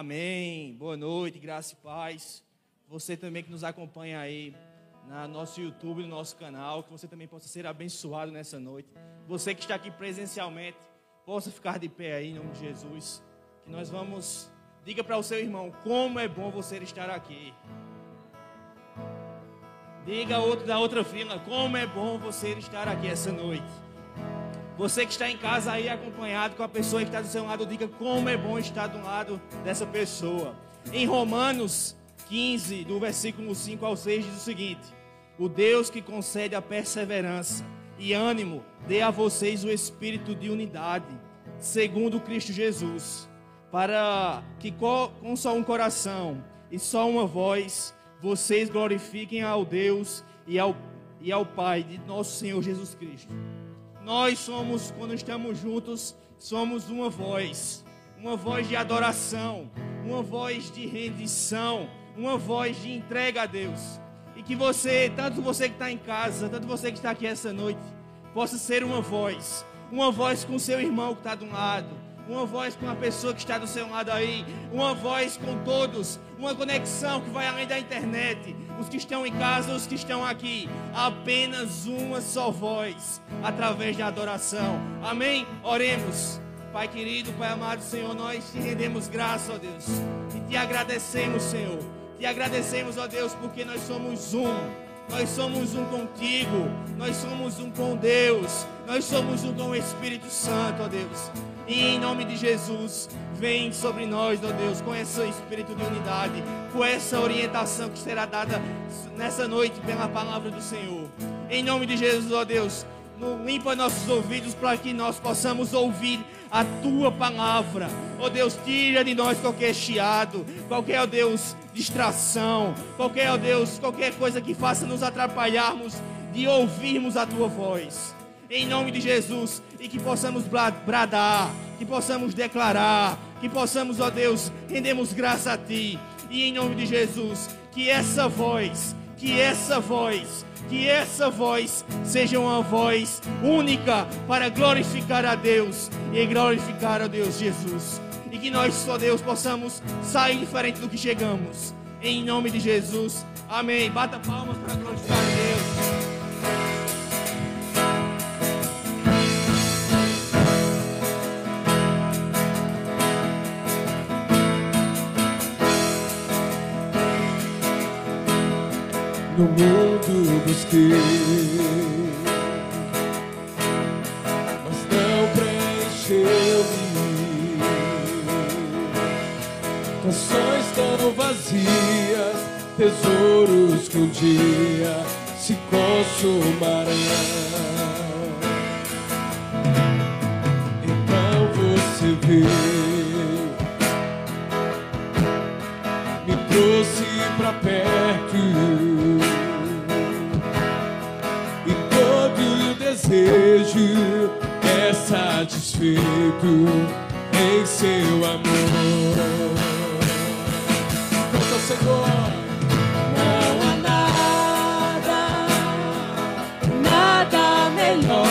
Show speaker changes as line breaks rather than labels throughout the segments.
Amém. Boa noite, graça e paz. Você também que nos acompanha aí no nosso YouTube, no nosso canal, que você também possa ser abençoado nessa noite. Você que está aqui presencialmente, possa ficar de pé aí em nome de Jesus. Que nós vamos. Diga para o seu irmão como é bom você estar aqui. Diga outro da outra fila como é bom você estar aqui essa noite. Você que está em casa aí acompanhado com a pessoa que está do seu lado, diga como é bom estar do lado dessa pessoa. Em Romanos 15, do versículo 5 ao 6, diz o seguinte: O Deus que concede a perseverança e ânimo, dê a vocês o espírito de unidade, segundo Cristo Jesus, para que com só um coração e só uma voz vocês glorifiquem ao Deus e ao, e ao Pai de nosso Senhor Jesus Cristo. Nós somos, quando estamos juntos, somos uma voz, uma voz de adoração, uma voz de rendição, uma voz de entrega a Deus. E que você, tanto você que está em casa, tanto você que está aqui essa noite, possa ser uma voz, uma voz com seu irmão que está de um lado, uma voz com a pessoa que está do seu lado aí, uma voz com todos, uma conexão que vai além da internet, os que estão em casa, os que estão aqui, apenas uma só voz, através da adoração. Amém? Oremos. Pai querido, Pai amado, Senhor, nós te rendemos graça, ó Deus, e te agradecemos, Senhor. Te agradecemos, ó Deus, porque nós somos um. Nós somos um contigo, nós somos um com Deus, nós somos um com o Espírito Santo, ó Deus. E em nome de Jesus, vem sobre nós, ó Deus, com esse espírito de unidade, com essa orientação que será dada nessa noite pela palavra do Senhor. Em nome de Jesus, ó Deus, limpa nossos ouvidos para que nós possamos ouvir a tua palavra. Ó Deus, tira de nós qualquer chiado, qualquer, ó Deus, distração, qualquer, ó Deus, qualquer coisa que faça nos atrapalharmos de ouvirmos a tua voz em nome de Jesus, e que possamos bradar, que possamos declarar, que possamos, ó Deus, rendemos graça a Ti, e em nome de Jesus, que essa voz, que essa voz, que essa voz seja uma voz única para glorificar a Deus e glorificar a Deus Jesus. E que nós, ó Deus, possamos sair diferente do que chegamos. Em nome de Jesus. Amém. Bata palmas para glorificar a Deus.
No mundo busquei, mas não preencheu-me. Canções tão vazias, tesouros que um dia se consumarão. Então você veio, me trouxe pra perto. Desejo é satisfeito em seu amor. Canta, Senhor.
Não há nada, nada melhor.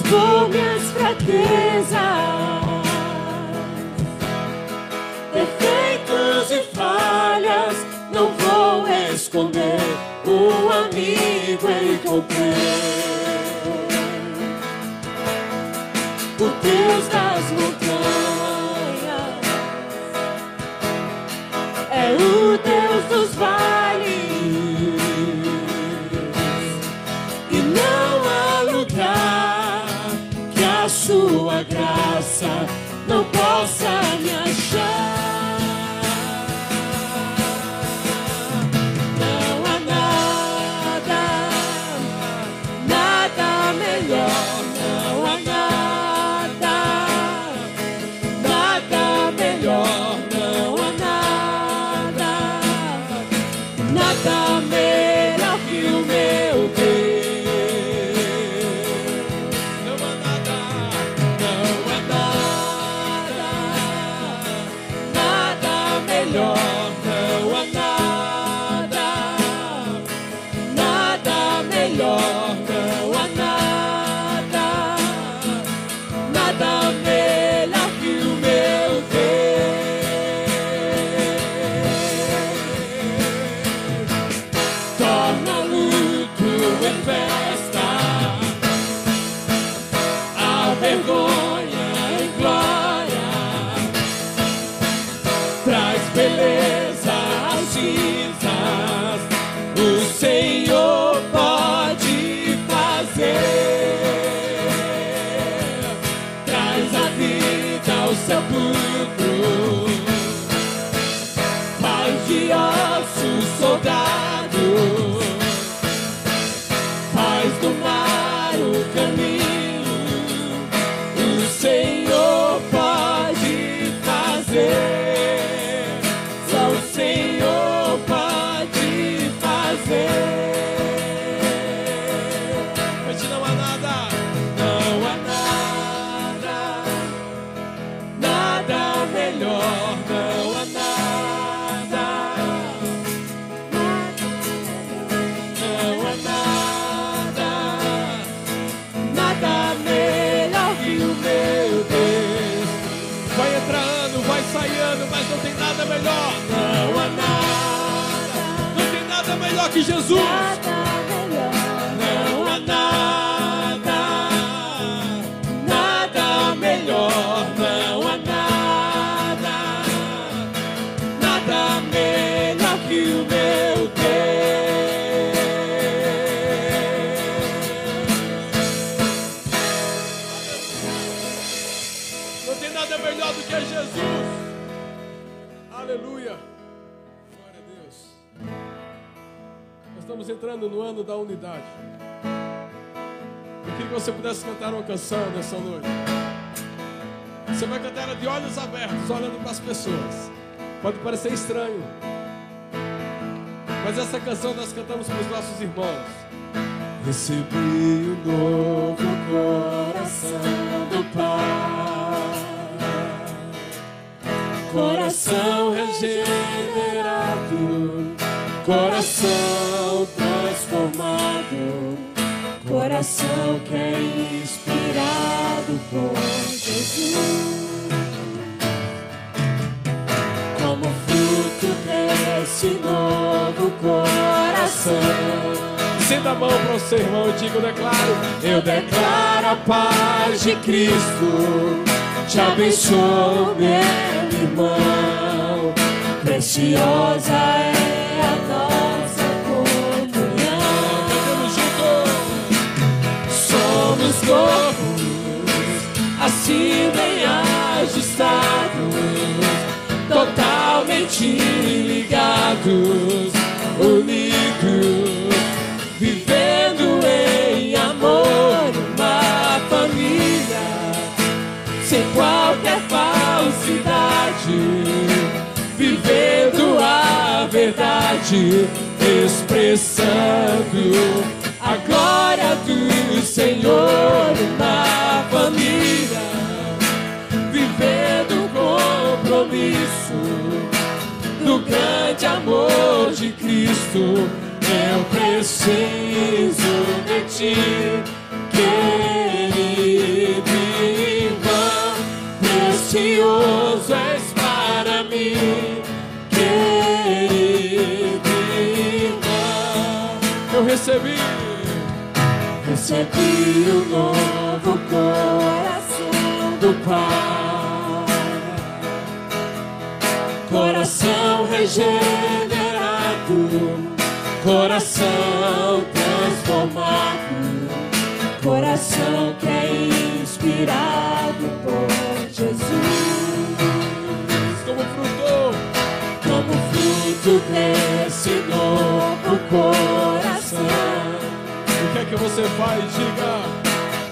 Expor minhas fraquezas, defeitos e falhas. Não vou esconder, o amigo encontrei. O Deus das montanhas é o Deus dos vales. Não possa me nessa noite. Você vai cantar ela de olhos abertos, olhando para as pessoas. Pode parecer estranho. Mas essa canção nós cantamos para os nossos irmãos. Recebi um novo coração do Pai. Paz de Cristo. Te abençoo, meu irmão. Preciosa é a nossa comunhão. Somos corpos, assim bem ajustados, totalmente ligados, verdade, expressando a glória do Senhor na família, vivendo o compromisso do grande amor de Cristo. Eu preciso de ti, querido irmão, precioso és para mim, recebi, recebi o novo coração do Pai. Coração regenerado, coração transformado, coração que é inspirado por Jesus. Como fruto, como fruto desse novo coração. O que é que você faz? Diga.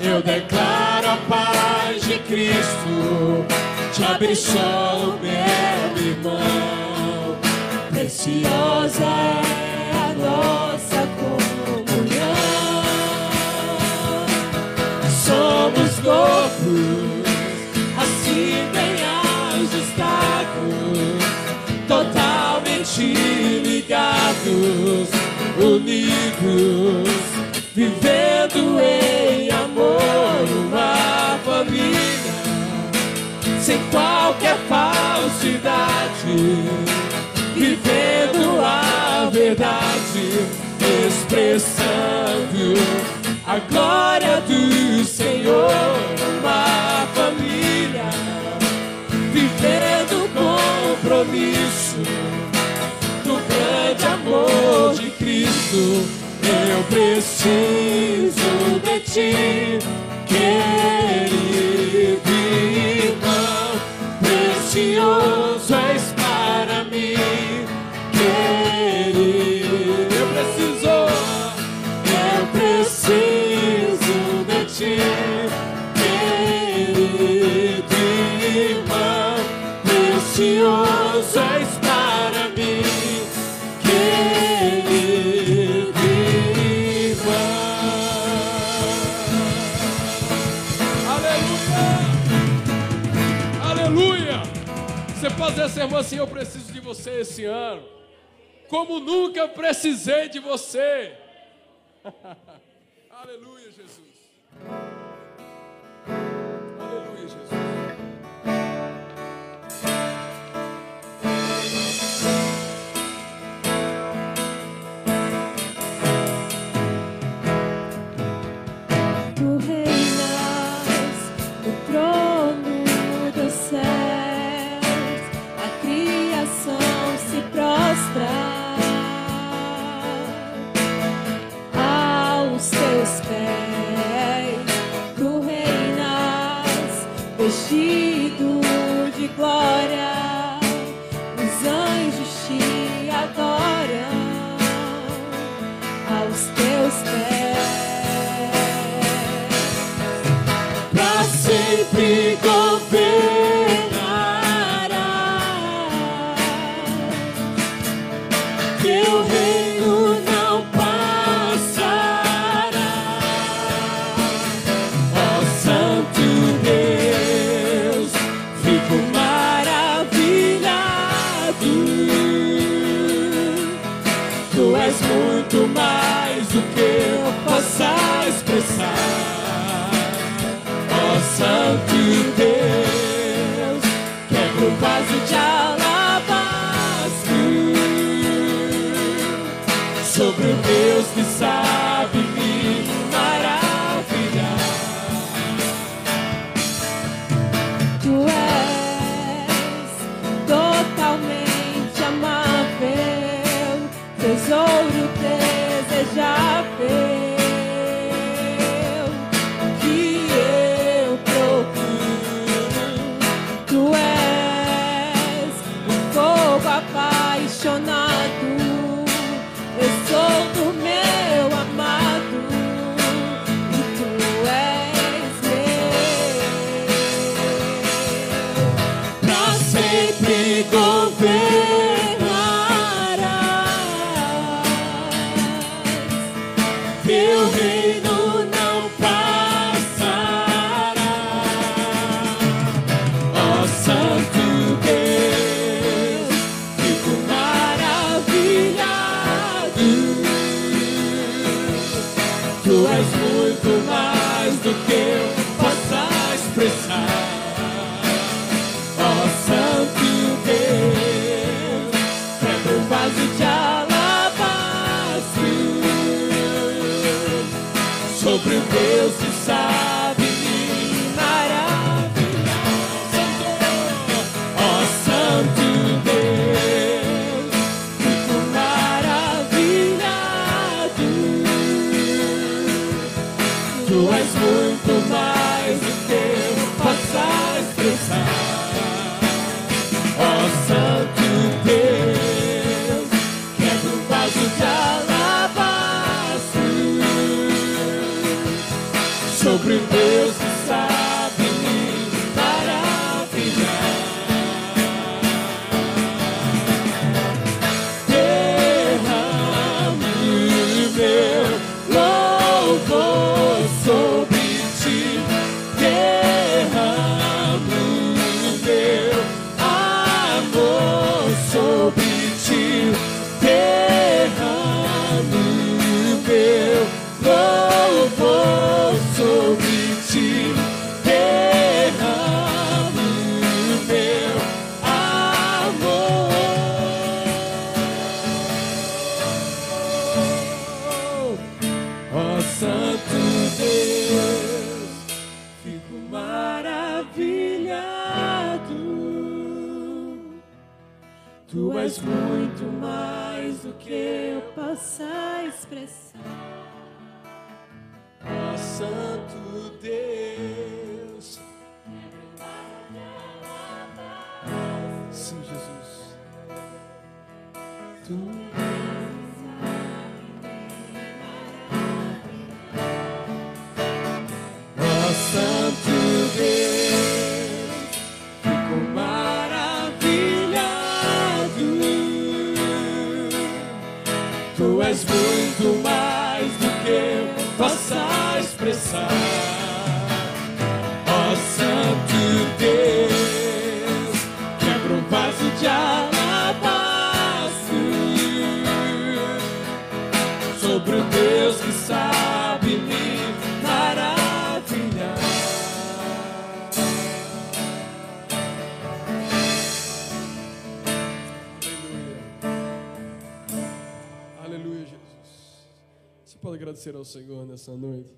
Eu declaro a paz de Cristo, te abençoo, meu irmão. Preciosa é a nossa comunhão. Somos corpos, assim bem ajustados, totalmente ligados, unidos, vivendo em amor, uma família sem qualquer falsidade, vivendo a verdade, expressando a glória do Senhor, uma família, vivendo compromisso do grande amor de Eu preciso de ti, querido irmão, precioso és para mim, querido. Eu preciso, eu preciso de ti, querido irmão, precioso Dizer essa irmã assim: Eu preciso de você esse ano, como nunca precisei de você. Aleluia,
Agradecer ao Senhor nessa noite.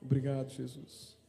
Obrigado, Jesus.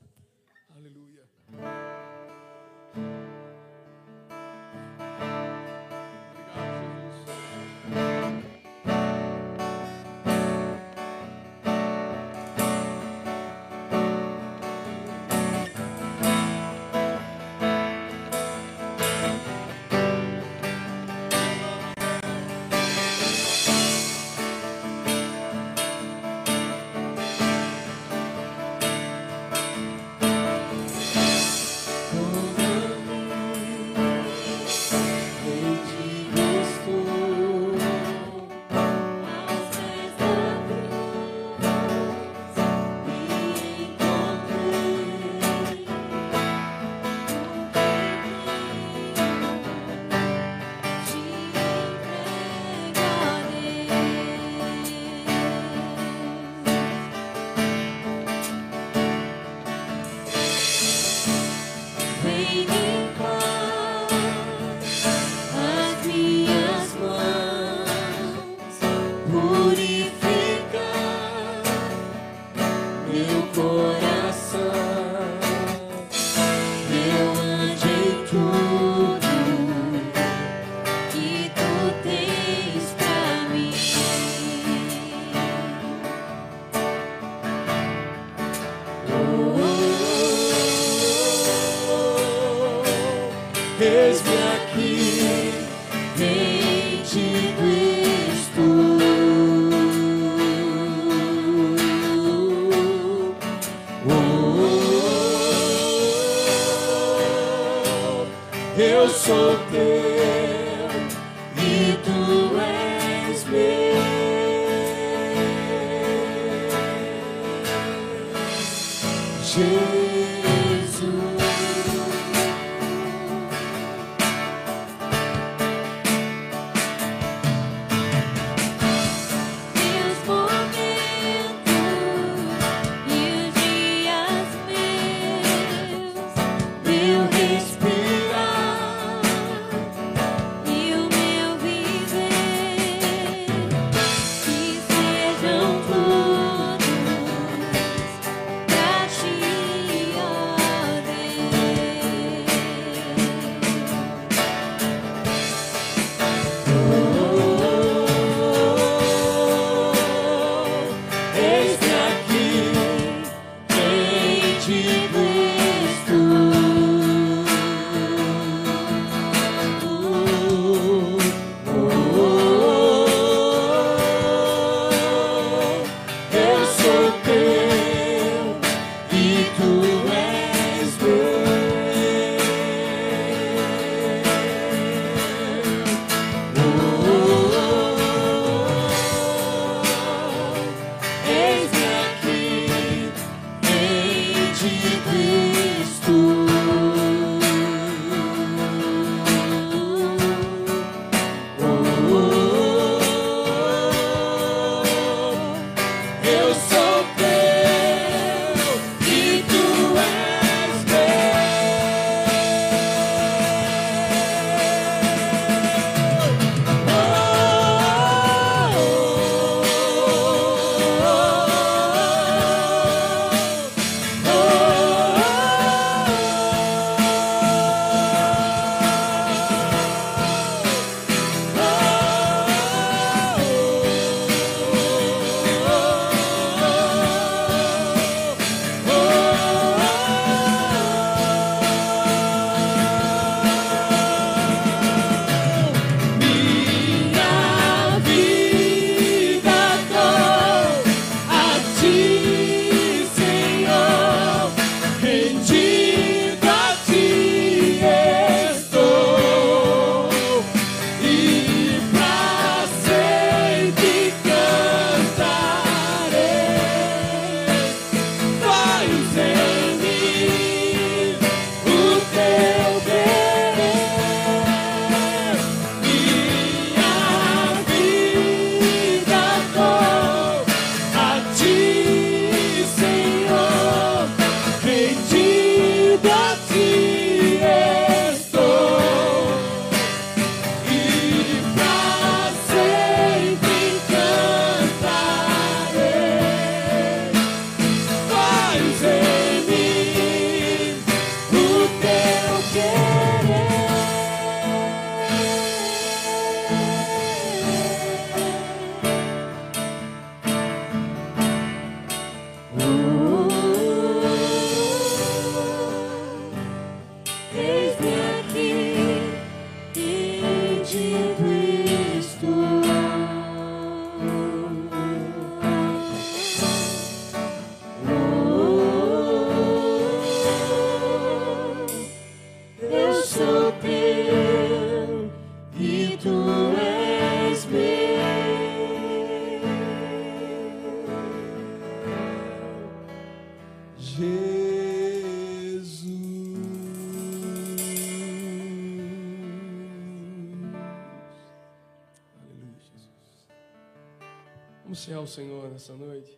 Senhor
nessa noite.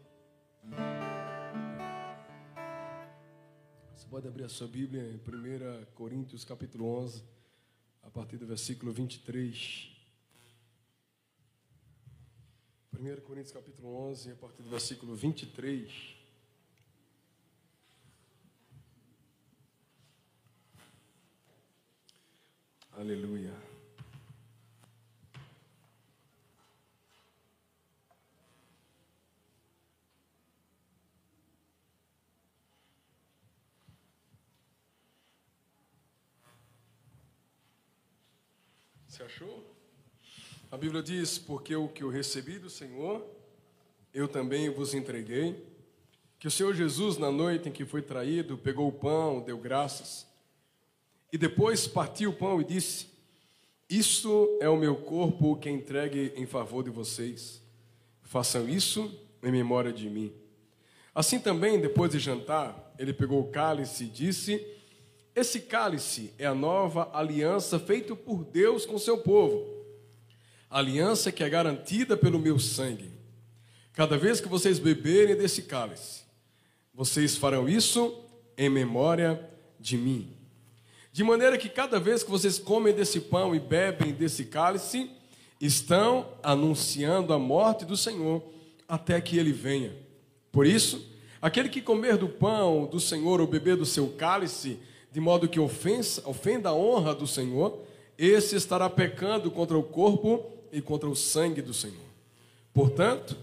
Você pode abrir a sua Bíblia em 1 Coríntios capítulo 11, a partir do versículo 23. 1 Coríntios capítulo 11, a partir do versículo 23. Aleluia. Você achou? A Bíblia diz: Porque o que eu recebi do Senhor, eu também vos entreguei. Que o Senhor Jesus, na noite em que foi traído, pegou o pão, deu graças, e depois partiu o pão e disse: Isto é o meu corpo que entregue em favor de vocês. Façam isso em memória de mim. Assim também, depois de jantar, ele pegou o cálice e disse: esse cálice é a nova aliança feita por Deus com seu povo. Aliança que é garantida pelo meu sangue. Cada vez que vocês beberem desse cálice, vocês farão isso em memória de mim. De maneira que cada vez que vocês comem desse pão e bebem desse cálice, estão anunciando a morte do Senhor até que ele venha. Por isso, aquele que comer do pão do Senhor ou beber do seu cálice, de modo que ofensa, ofenda a honra do Senhor, esse estará pecando contra o corpo e contra o sangue do Senhor. Portanto,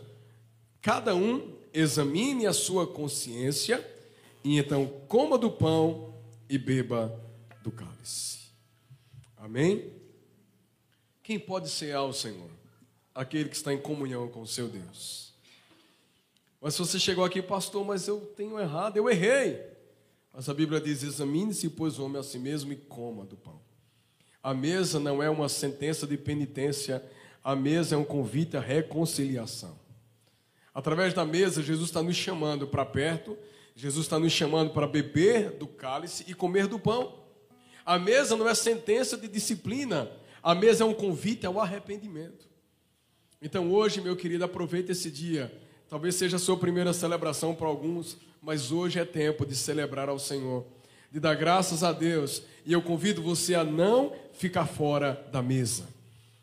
cada um examine a sua consciência e então coma do pão e beba do cálice. Amém? Quem pode ser ao Senhor? Aquele que está em comunhão com o seu Deus. Mas se você chegou aqui, pastor, mas eu tenho errado, eu errei. Mas a Bíblia diz: examine-se, pois, o homem a si mesmo e coma do pão. A mesa não é uma sentença de penitência, a mesa é um convite à reconciliação. Através da mesa, Jesus está nos chamando para perto, Jesus está nos chamando para beber do cálice e comer do pão. A mesa não é sentença de disciplina, a mesa é um convite ao arrependimento. Então, hoje, meu querido, aproveite esse dia. Talvez seja a sua primeira celebração para alguns, mas hoje é tempo de celebrar ao Senhor, de dar graças a Deus, e eu convido você a não ficar fora da mesa.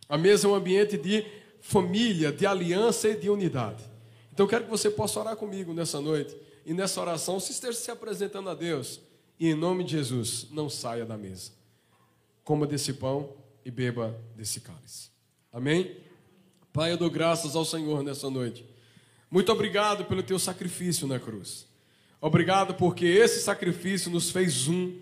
A mesa é um ambiente de família, de aliança e de unidade. Então eu quero que você possa orar comigo nessa noite, e nessa oração você esteja se apresentando a Deus, e em nome de Jesus, não saia da mesa. Coma desse pão e beba desse cálice. Amém? Pai, eu dou graças ao Senhor nessa noite. Muito obrigado pelo teu sacrifício na cruz. Obrigado porque esse sacrifício nos fez um.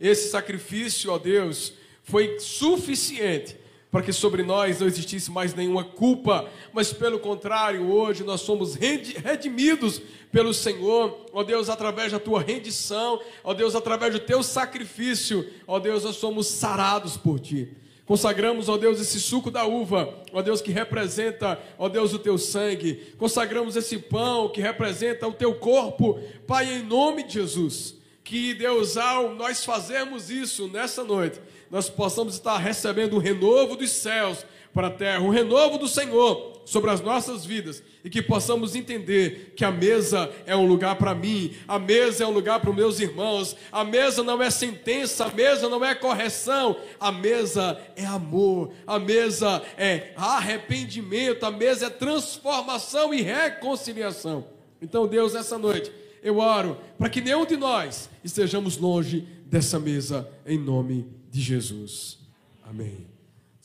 Esse sacrifício, ó Deus, foi suficiente para que sobre nós não existisse mais nenhuma culpa, mas pelo contrário, hoje nós somos redimidos pelo Senhor, ó Deus, através da tua rendição, ó Deus, através do teu sacrifício, ó Deus, nós somos sarados por ti. Consagramos, ó Deus, esse suco da uva, ó Deus, que representa, ó Deus, o teu sangue. Consagramos esse pão que representa o teu corpo. Pai, em nome de Jesus, que Deus, ao nós fazermos isso nessa noite, nós possamos estar recebendo o renovo dos céus para a terra, o renovo do Senhor sobre as nossas vidas e que possamos entender que a mesa é um lugar para mim, a mesa é um lugar para os meus irmãos, a mesa não é sentença, a mesa não é correção, a mesa é amor, a mesa é arrependimento, a mesa é transformação e reconciliação. Então, Deus, essa noite, eu oro para que nenhum de nós estejamos longe dessa mesa, em nome de Jesus. Amém.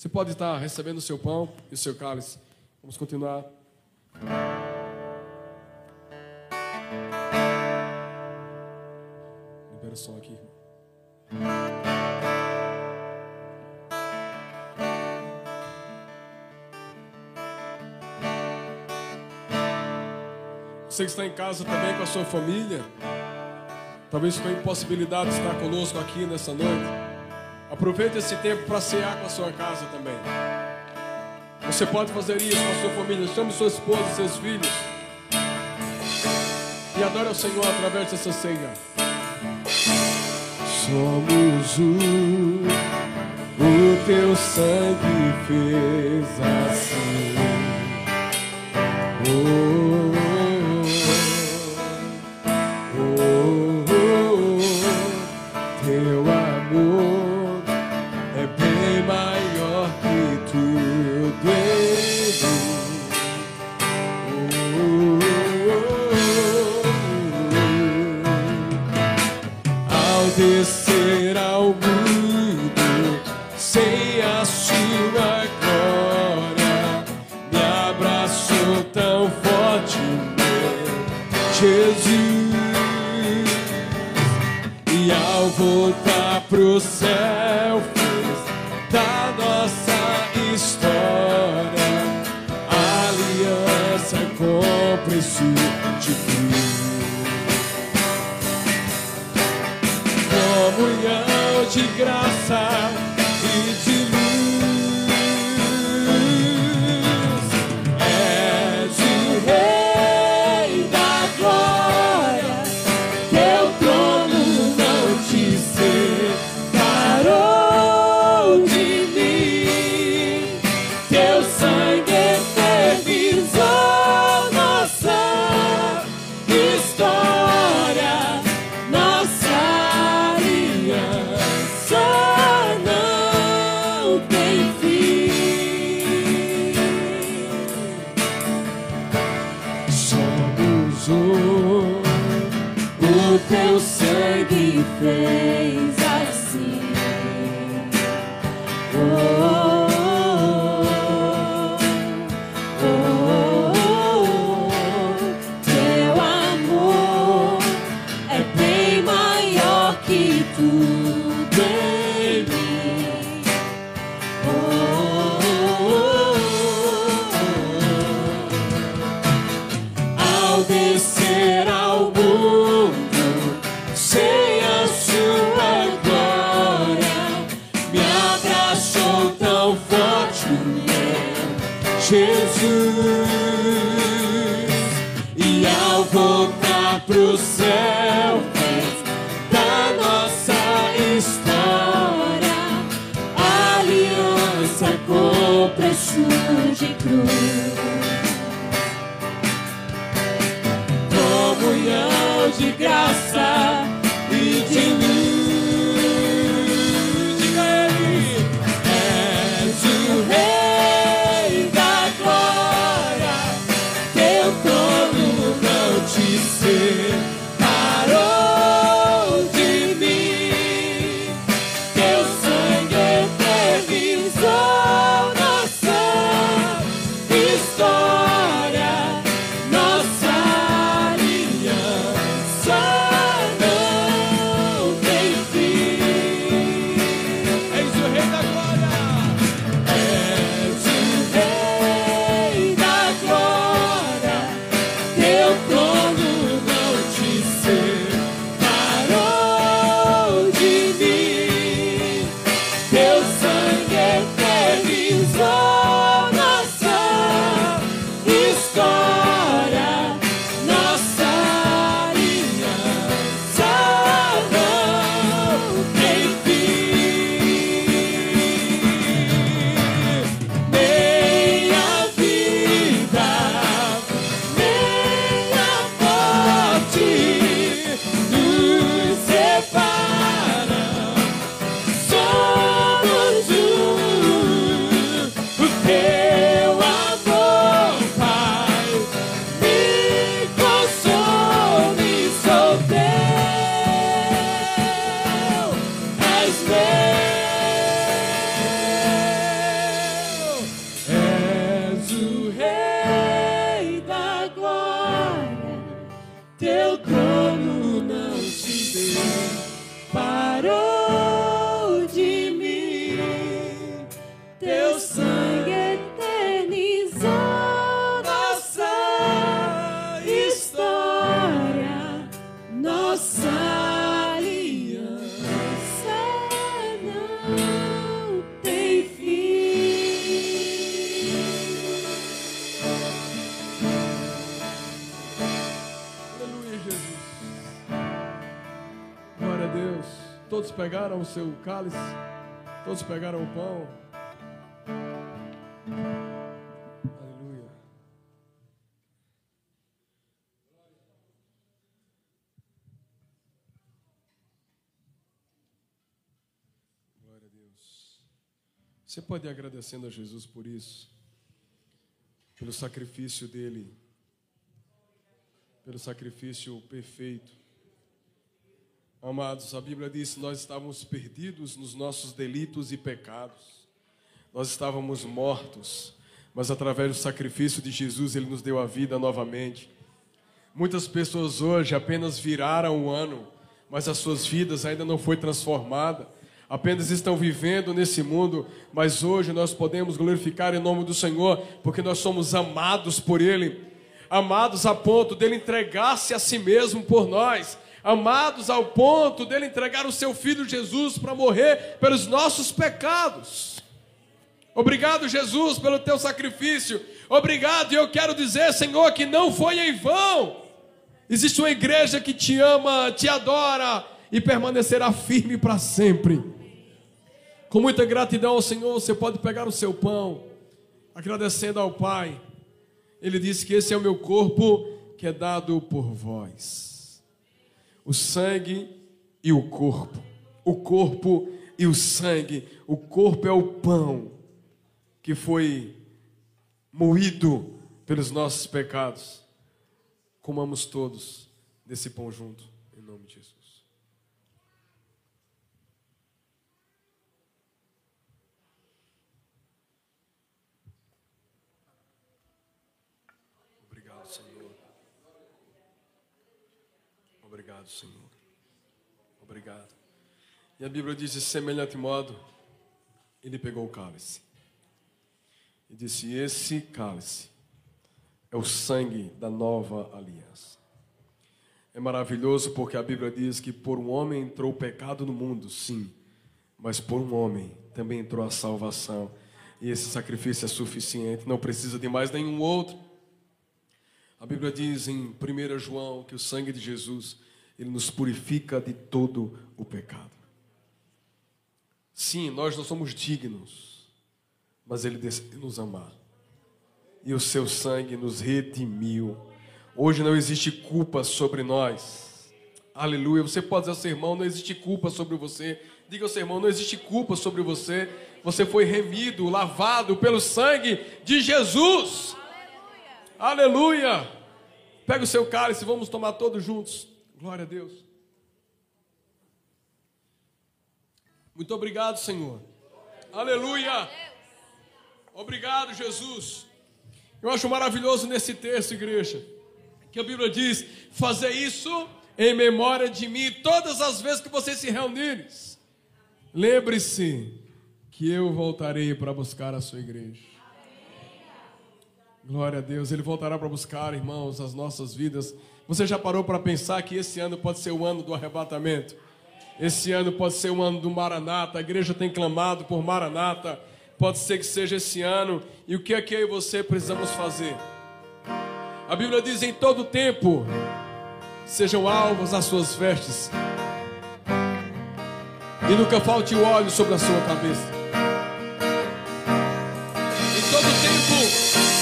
Você pode estar recebendo o seu pão e o seu cálice. Vamos continuar. Libera o som aqui. Você que está em casa também com a sua família, talvez com a impossibilidade de estar conosco aqui nessa noite, aproveite esse tempo para cear com a sua casa também. Você pode fazer isso com a sua família. Chame sua esposa seus filhos. E adore ao Senhor através dessa ceia.
Somos um, o teu sangue fez assim. Oh.
te. teu trono.
pegaram o seu cálice, todos pegaram o pão. Aleluia. Glória a Deus. Você pode ir agradecendo a Jesus por isso, pelo sacrifício dele, pelo sacrifício perfeito Amados, a Bíblia diz que nós estávamos perdidos nos nossos delitos e pecados, nós estávamos mortos, mas através do sacrifício de Jesus, Ele nos deu a vida novamente. Muitas pessoas hoje apenas viraram o ano, mas as suas vidas ainda não foi transformada. Apenas estão vivendo nesse mundo, mas hoje nós podemos glorificar em nome do Senhor, porque nós somos amados por Ele, amados a ponto dele entregar-se a si mesmo por nós, amados ao ponto dele entregar o seu filho Jesus para morrer pelos nossos pecados. Obrigado, Jesus, pelo teu sacrifício. Obrigado, e eu quero dizer, Senhor, que não foi em vão. Existe uma igreja que te ama, te adora e permanecerá firme para sempre. Com muita gratidão ao Senhor, você pode pegar o seu pão, agradecendo ao Pai. Ele disse que esse é o meu corpo que é dado por vós. O sangue e o corpo. O corpo e o sangue. O corpo é o pão que foi moído pelos nossos pecados comamos todos desse pão junto, em nome de Jesus. Obrigado, Senhor. Obrigado, Senhor. Obrigado. E a Bíblia diz de semelhante modo, ele pegou o cálice e disse: Esse cálice é o sangue da nova aliança. É maravilhoso porque a Bíblia diz que por um homem entrou o pecado no mundo, sim, mas por um homem também entrou a salvação. E esse sacrifício é suficiente, não precisa de mais nenhum outro. A Bíblia diz em 1 João que o sangue de Jesus, ele nos purifica de todo o pecado. Sim, nós não somos dignos, mas ele decide nos amar e o seu sangue nos redimiu. Hoje não existe culpa sobre nós. Aleluia. Você pode dizer ao seu irmão: não existe culpa sobre você. Diga ao seu irmão: não existe culpa sobre você. Você foi remido, lavado pelo sangue de Jesus. Aleluia. Aleluia. Pega o seu cálice, vamos tomar todos juntos. Glória a Deus. Muito obrigado, Senhor. Aleluia. Obrigado, Jesus. Eu acho maravilhoso nesse texto, igreja, que a Bíblia diz: fazer isso em memória de mim todas as vezes que vocês se reunirem. Lembre-se que eu voltarei para buscar a sua igreja. Glória a Deus, Ele voltará para buscar, irmãos, as nossas vidas. Você já parou para pensar que esse ano pode ser o ano do arrebatamento? Esse ano pode ser o ano do Maranata. A igreja tem clamado por Maranata pode ser que seja esse ano. E o que é que eu e você precisamos fazer? A Bíblia diz: em todo tempo sejam alvos as suas vestes, e nunca falte o óleo sobre a sua cabeça. Em todo tempo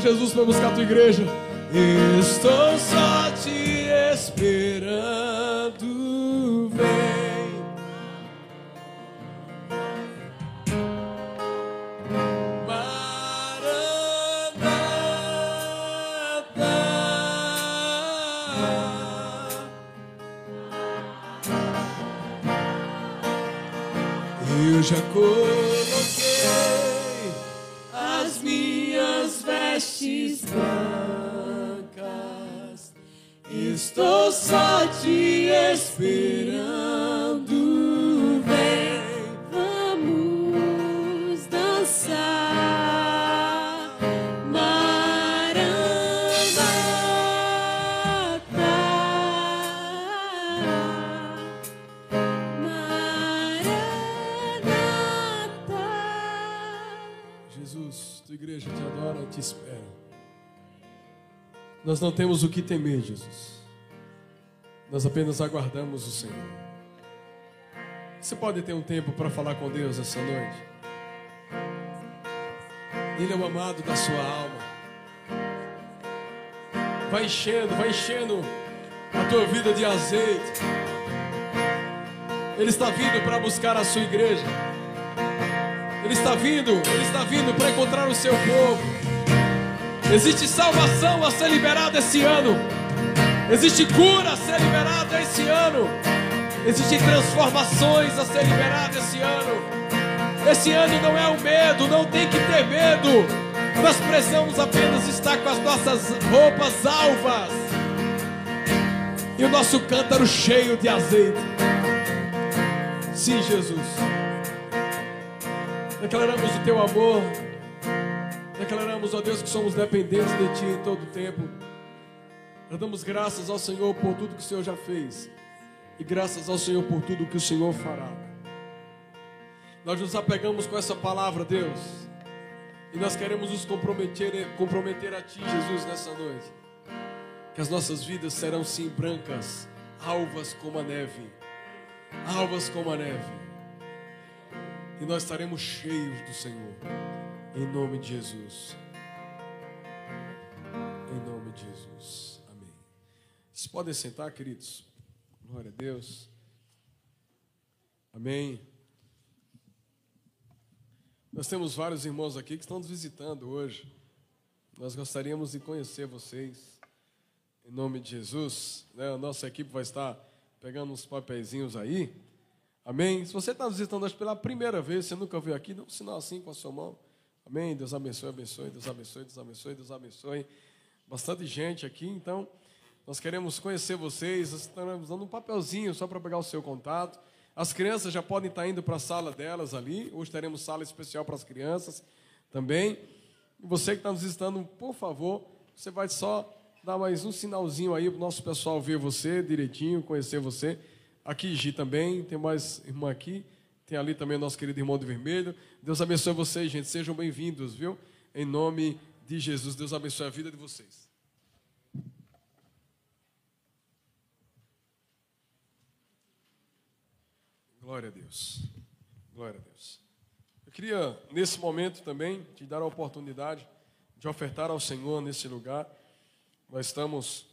Jesus, para buscar a tua igreja. Estou só Nós não temos o que temer, Jesus. Nós apenas aguardamos o Senhor. Você pode ter um tempo para falar com Deus essa noite. Ele é o amado da sua alma. Vai enchendo, vai enchendo a tua vida de azeite. Ele está vindo para buscar a sua igreja. Ele está vindo, ele está vindo para encontrar o seu povo. Existe salvação a ser liberada esse ano. Existe cura a ser liberada esse ano. Existem transformações a ser liberadas esse ano. Esse ano não é o medo, não tem que ter medo. Nós precisamos apenas estar com as nossas roupas alvas e o nosso cântaro cheio de azeite. Sim, Jesus. Declaramos o teu amor. Declaramos, ó Deus, que somos dependentes de ti em todo o tempo. Nós damos graças ao Senhor por tudo que o Senhor já fez. E graças ao Senhor por tudo que o Senhor fará. Nós nos apegamos com essa palavra, Deus. E nós queremos nos comprometer, comprometer a Ti, Jesus, nessa noite. Que as nossas vidas serão sim brancas, alvas como a neve. Alvas como a neve. E nós estaremos cheios do Senhor. Em nome de Jesus. Em nome de Jesus. Amém. Vocês podem sentar, queridos. Glória a Deus. Amém. Nós temos vários irmãos aqui que estão nos visitando hoje. Nós gostaríamos de conhecer vocês. Em nome de Jesus. Né? A nossa equipe vai estar pegando uns papeizinhos aí. Amém. Se você está nos visitando hoje pela primeira vez, você nunca veio aqui, dá um sinal assim com a sua mão. Amém. Deus abençoe, abençoe, Deus abençoe, Deus abençoe, Deus abençoe. Bastante gente aqui, então nós queremos conhecer vocês. Nós estamos dando um papelzinho só para pegar o seu contato. As crianças já podem estar indo para a sala delas ali. Hoje teremos sala especial para as crianças também. E você que está nos visitando, por favor, você vai só dar mais um sinalzinho aí para o nosso pessoal ver você direitinho, conhecer você. Aqui, Gi, também. Tem mais irmã aqui. Tem ali também o nosso querido irmão de vermelho. Deus abençoe vocês, gente. Sejam bem-vindos, viu? Em nome de Jesus. Deus abençoe a vida de vocês. Glória a Deus. Glória a Deus. Eu queria, nesse momento também, te dar a oportunidade de ofertar ao Senhor nesse lugar. Nós estamos,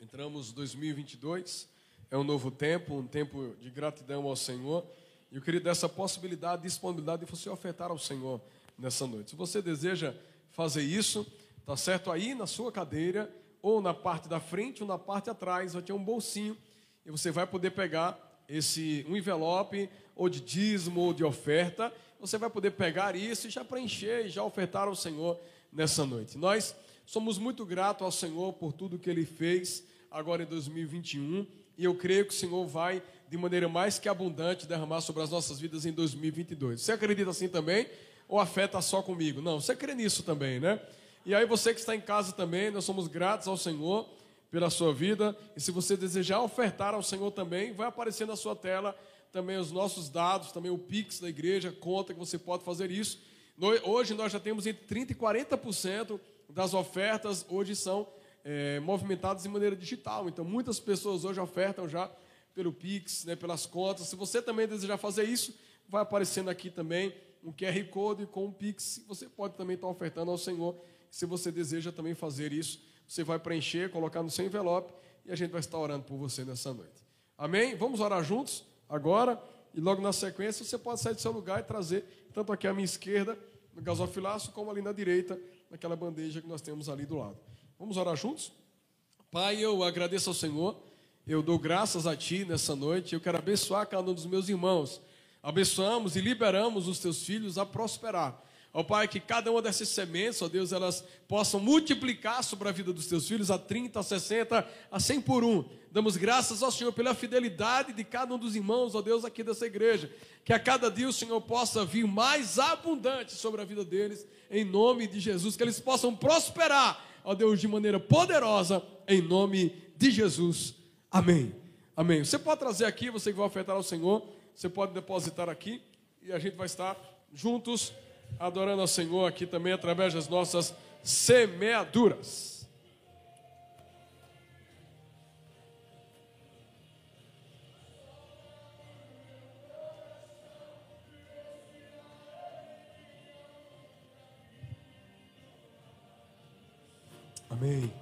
entramos 2022, é um novo tempo, um tempo de gratidão ao Senhor. E eu queria dar essa possibilidade, disponibilidade de você ofertar ao Senhor nessa noite. Se você deseja fazer isso, tá certo aí na sua cadeira, ou na parte da frente ou na parte atrás, vai ter um bolsinho e você vai poder pegar esse um envelope ou de dízimo ou de oferta, você vai poder pegar isso e já preencher e já ofertar ao Senhor nessa noite. Nós somos muito gratos ao Senhor por tudo que ele fez agora em 2021 e eu creio que o Senhor vai de maneira mais que abundante derramar sobre as nossas vidas em 2022. Você acredita assim também? Ou a fé está só comigo? Não, você crê nisso também, né? E aí você que está em casa também, nós somos gratos ao Senhor pela sua vida. E se você desejar ofertar ao Senhor também, vai aparecer na sua tela também os nossos dados, também o Pix da igreja, conta que você pode fazer isso. Hoje nós já temos entre 30% e 40% das ofertas hoje são é, movimentadas de maneira digital. Então muitas pessoas hoje ofertam já pelo Pix, né, pelas contas. Se você também desejar fazer isso, vai aparecendo aqui também um QR Code com um Pix. Você pode também estar ofertando ao Senhor se você deseja também fazer isso, você vai preencher, colocar no seu envelope e a gente vai estar orando por você nessa noite. Amém? Vamos orar juntos agora e logo na sequência você pode sair do seu lugar e trazer, tanto aqui à minha esquerda, no gasofilaço, como ali na direita, naquela bandeja que nós temos ali do lado. Vamos orar juntos? Pai, eu agradeço ao Senhor, eu dou graças a Ti nessa noite, eu quero abençoar cada um dos meus irmãos. Abençoamos e liberamos os teus filhos a prosperar Ó Pai, que cada uma dessas sementes, ó Deus, elas possam multiplicar sobre a vida dos teus filhos a 30, a 60, a 100 por um. Damos graças ao Senhor pela fidelidade de cada um dos irmãos, ó Deus, aqui dessa igreja. Que a cada dia o Senhor possa vir mais abundante sobre a vida deles, em nome de Jesus. Que eles possam prosperar, ó Deus, de maneira poderosa, em nome de Jesus. Amém. Amém. Você pode trazer aqui, você que vai ofertar ao Senhor, você pode depositar aqui e a gente vai estar juntos adorando ao Senhor aqui também através das nossas semeaduras. Amém.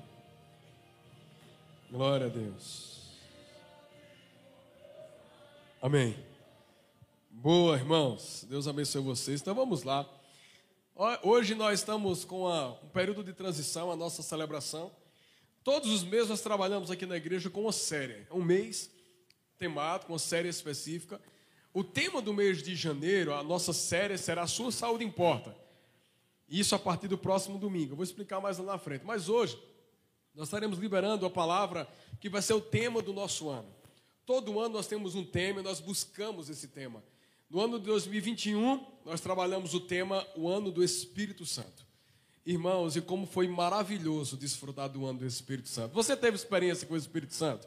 Glória a Deus. Amém. Boa, irmãos. Deus abençoe vocês. Então vamos lá. Hoje nós estamos com a, um período de transição, a nossa celebração. Todos os meses nós trabalhamos aqui na igreja com uma série, um mês temático, uma série específica. O tema do mês de janeiro, a nossa série será Sua Saúde Importa. Isso a partir do próximo domingo. Eu vou explicar mais lá na frente. Mas hoje nós estaremos liberando a palavra que vai ser o tema do nosso ano. Todo ano nós temos um tema e nós buscamos esse tema. No ano de 2021, nós trabalhamos o tema O Ano do Espírito Santo. Irmãos, e como foi maravilhoso desfrutar do ano do Espírito Santo. Você teve experiência com o Espírito Santo?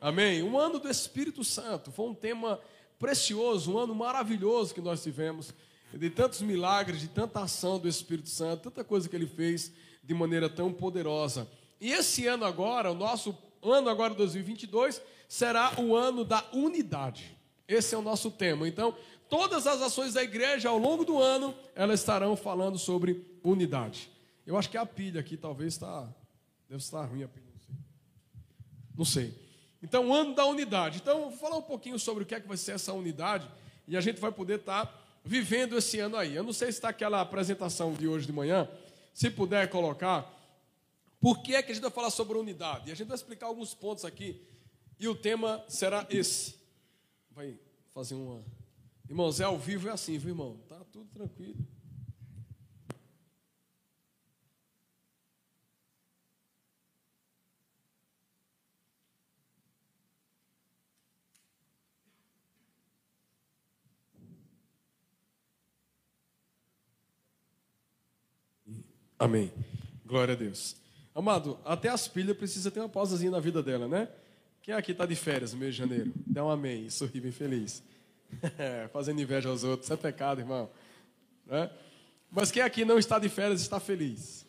Amém? O ano do Espírito Santo foi um tema precioso, um ano maravilhoso que nós tivemos, de tantos milagres, de tanta ação do Espírito Santo, tanta coisa que ele fez de maneira tão poderosa. E esse ano agora, o nosso ano agora 2022, será o ano da unidade. Esse é o nosso tema. Então, todas as ações da igreja ao longo do ano, elas estarão falando sobre unidade. Eu acho que a pilha aqui talvez está. Deve estar ruim a pilha, não sei. Não sei. Então, o ano da unidade. Então, vou falar um pouquinho sobre o que é que vai ser essa unidade e a gente vai poder estar vivendo esse ano aí. Eu não sei se está aquela apresentação de hoje de manhã. Se puder colocar, por que é que a gente vai falar sobre unidade? E a gente vai explicar alguns pontos aqui. E o tema será esse vai fazer uma. Irmãos, é ao vivo, é assim, viu, irmão? Tá tudo tranquilo. Amém. Glória a Deus. Amado, até as pilhas precisa ter uma pausazinha na vida dela, né? Quem aqui está de férias no mês de janeiro? Dá um amém, sorri bem feliz. Fazendo inveja aos outros, é pecado, irmão. Né? Mas quem aqui não está de férias está feliz.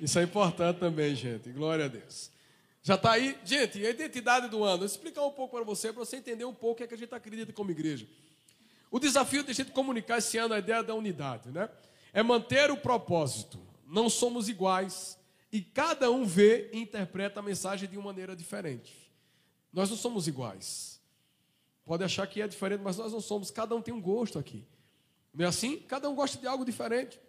Isso é importante também, gente. Glória a Deus. Já está aí? Gente, a identidade do ano. Vou explicar um pouco para você, para você entender um pouco o que, é que a gente acredita como igreja. O desafio de a gente comunicar esse ano a ideia da unidade, né? É manter o propósito. Não somos iguais e cada um vê e interpreta a mensagem de uma maneira diferente. Nós não somos iguais. Pode achar que é diferente, mas nós não somos. Cada um tem um gosto aqui. Não é assim? Cada um gosta de algo diferente.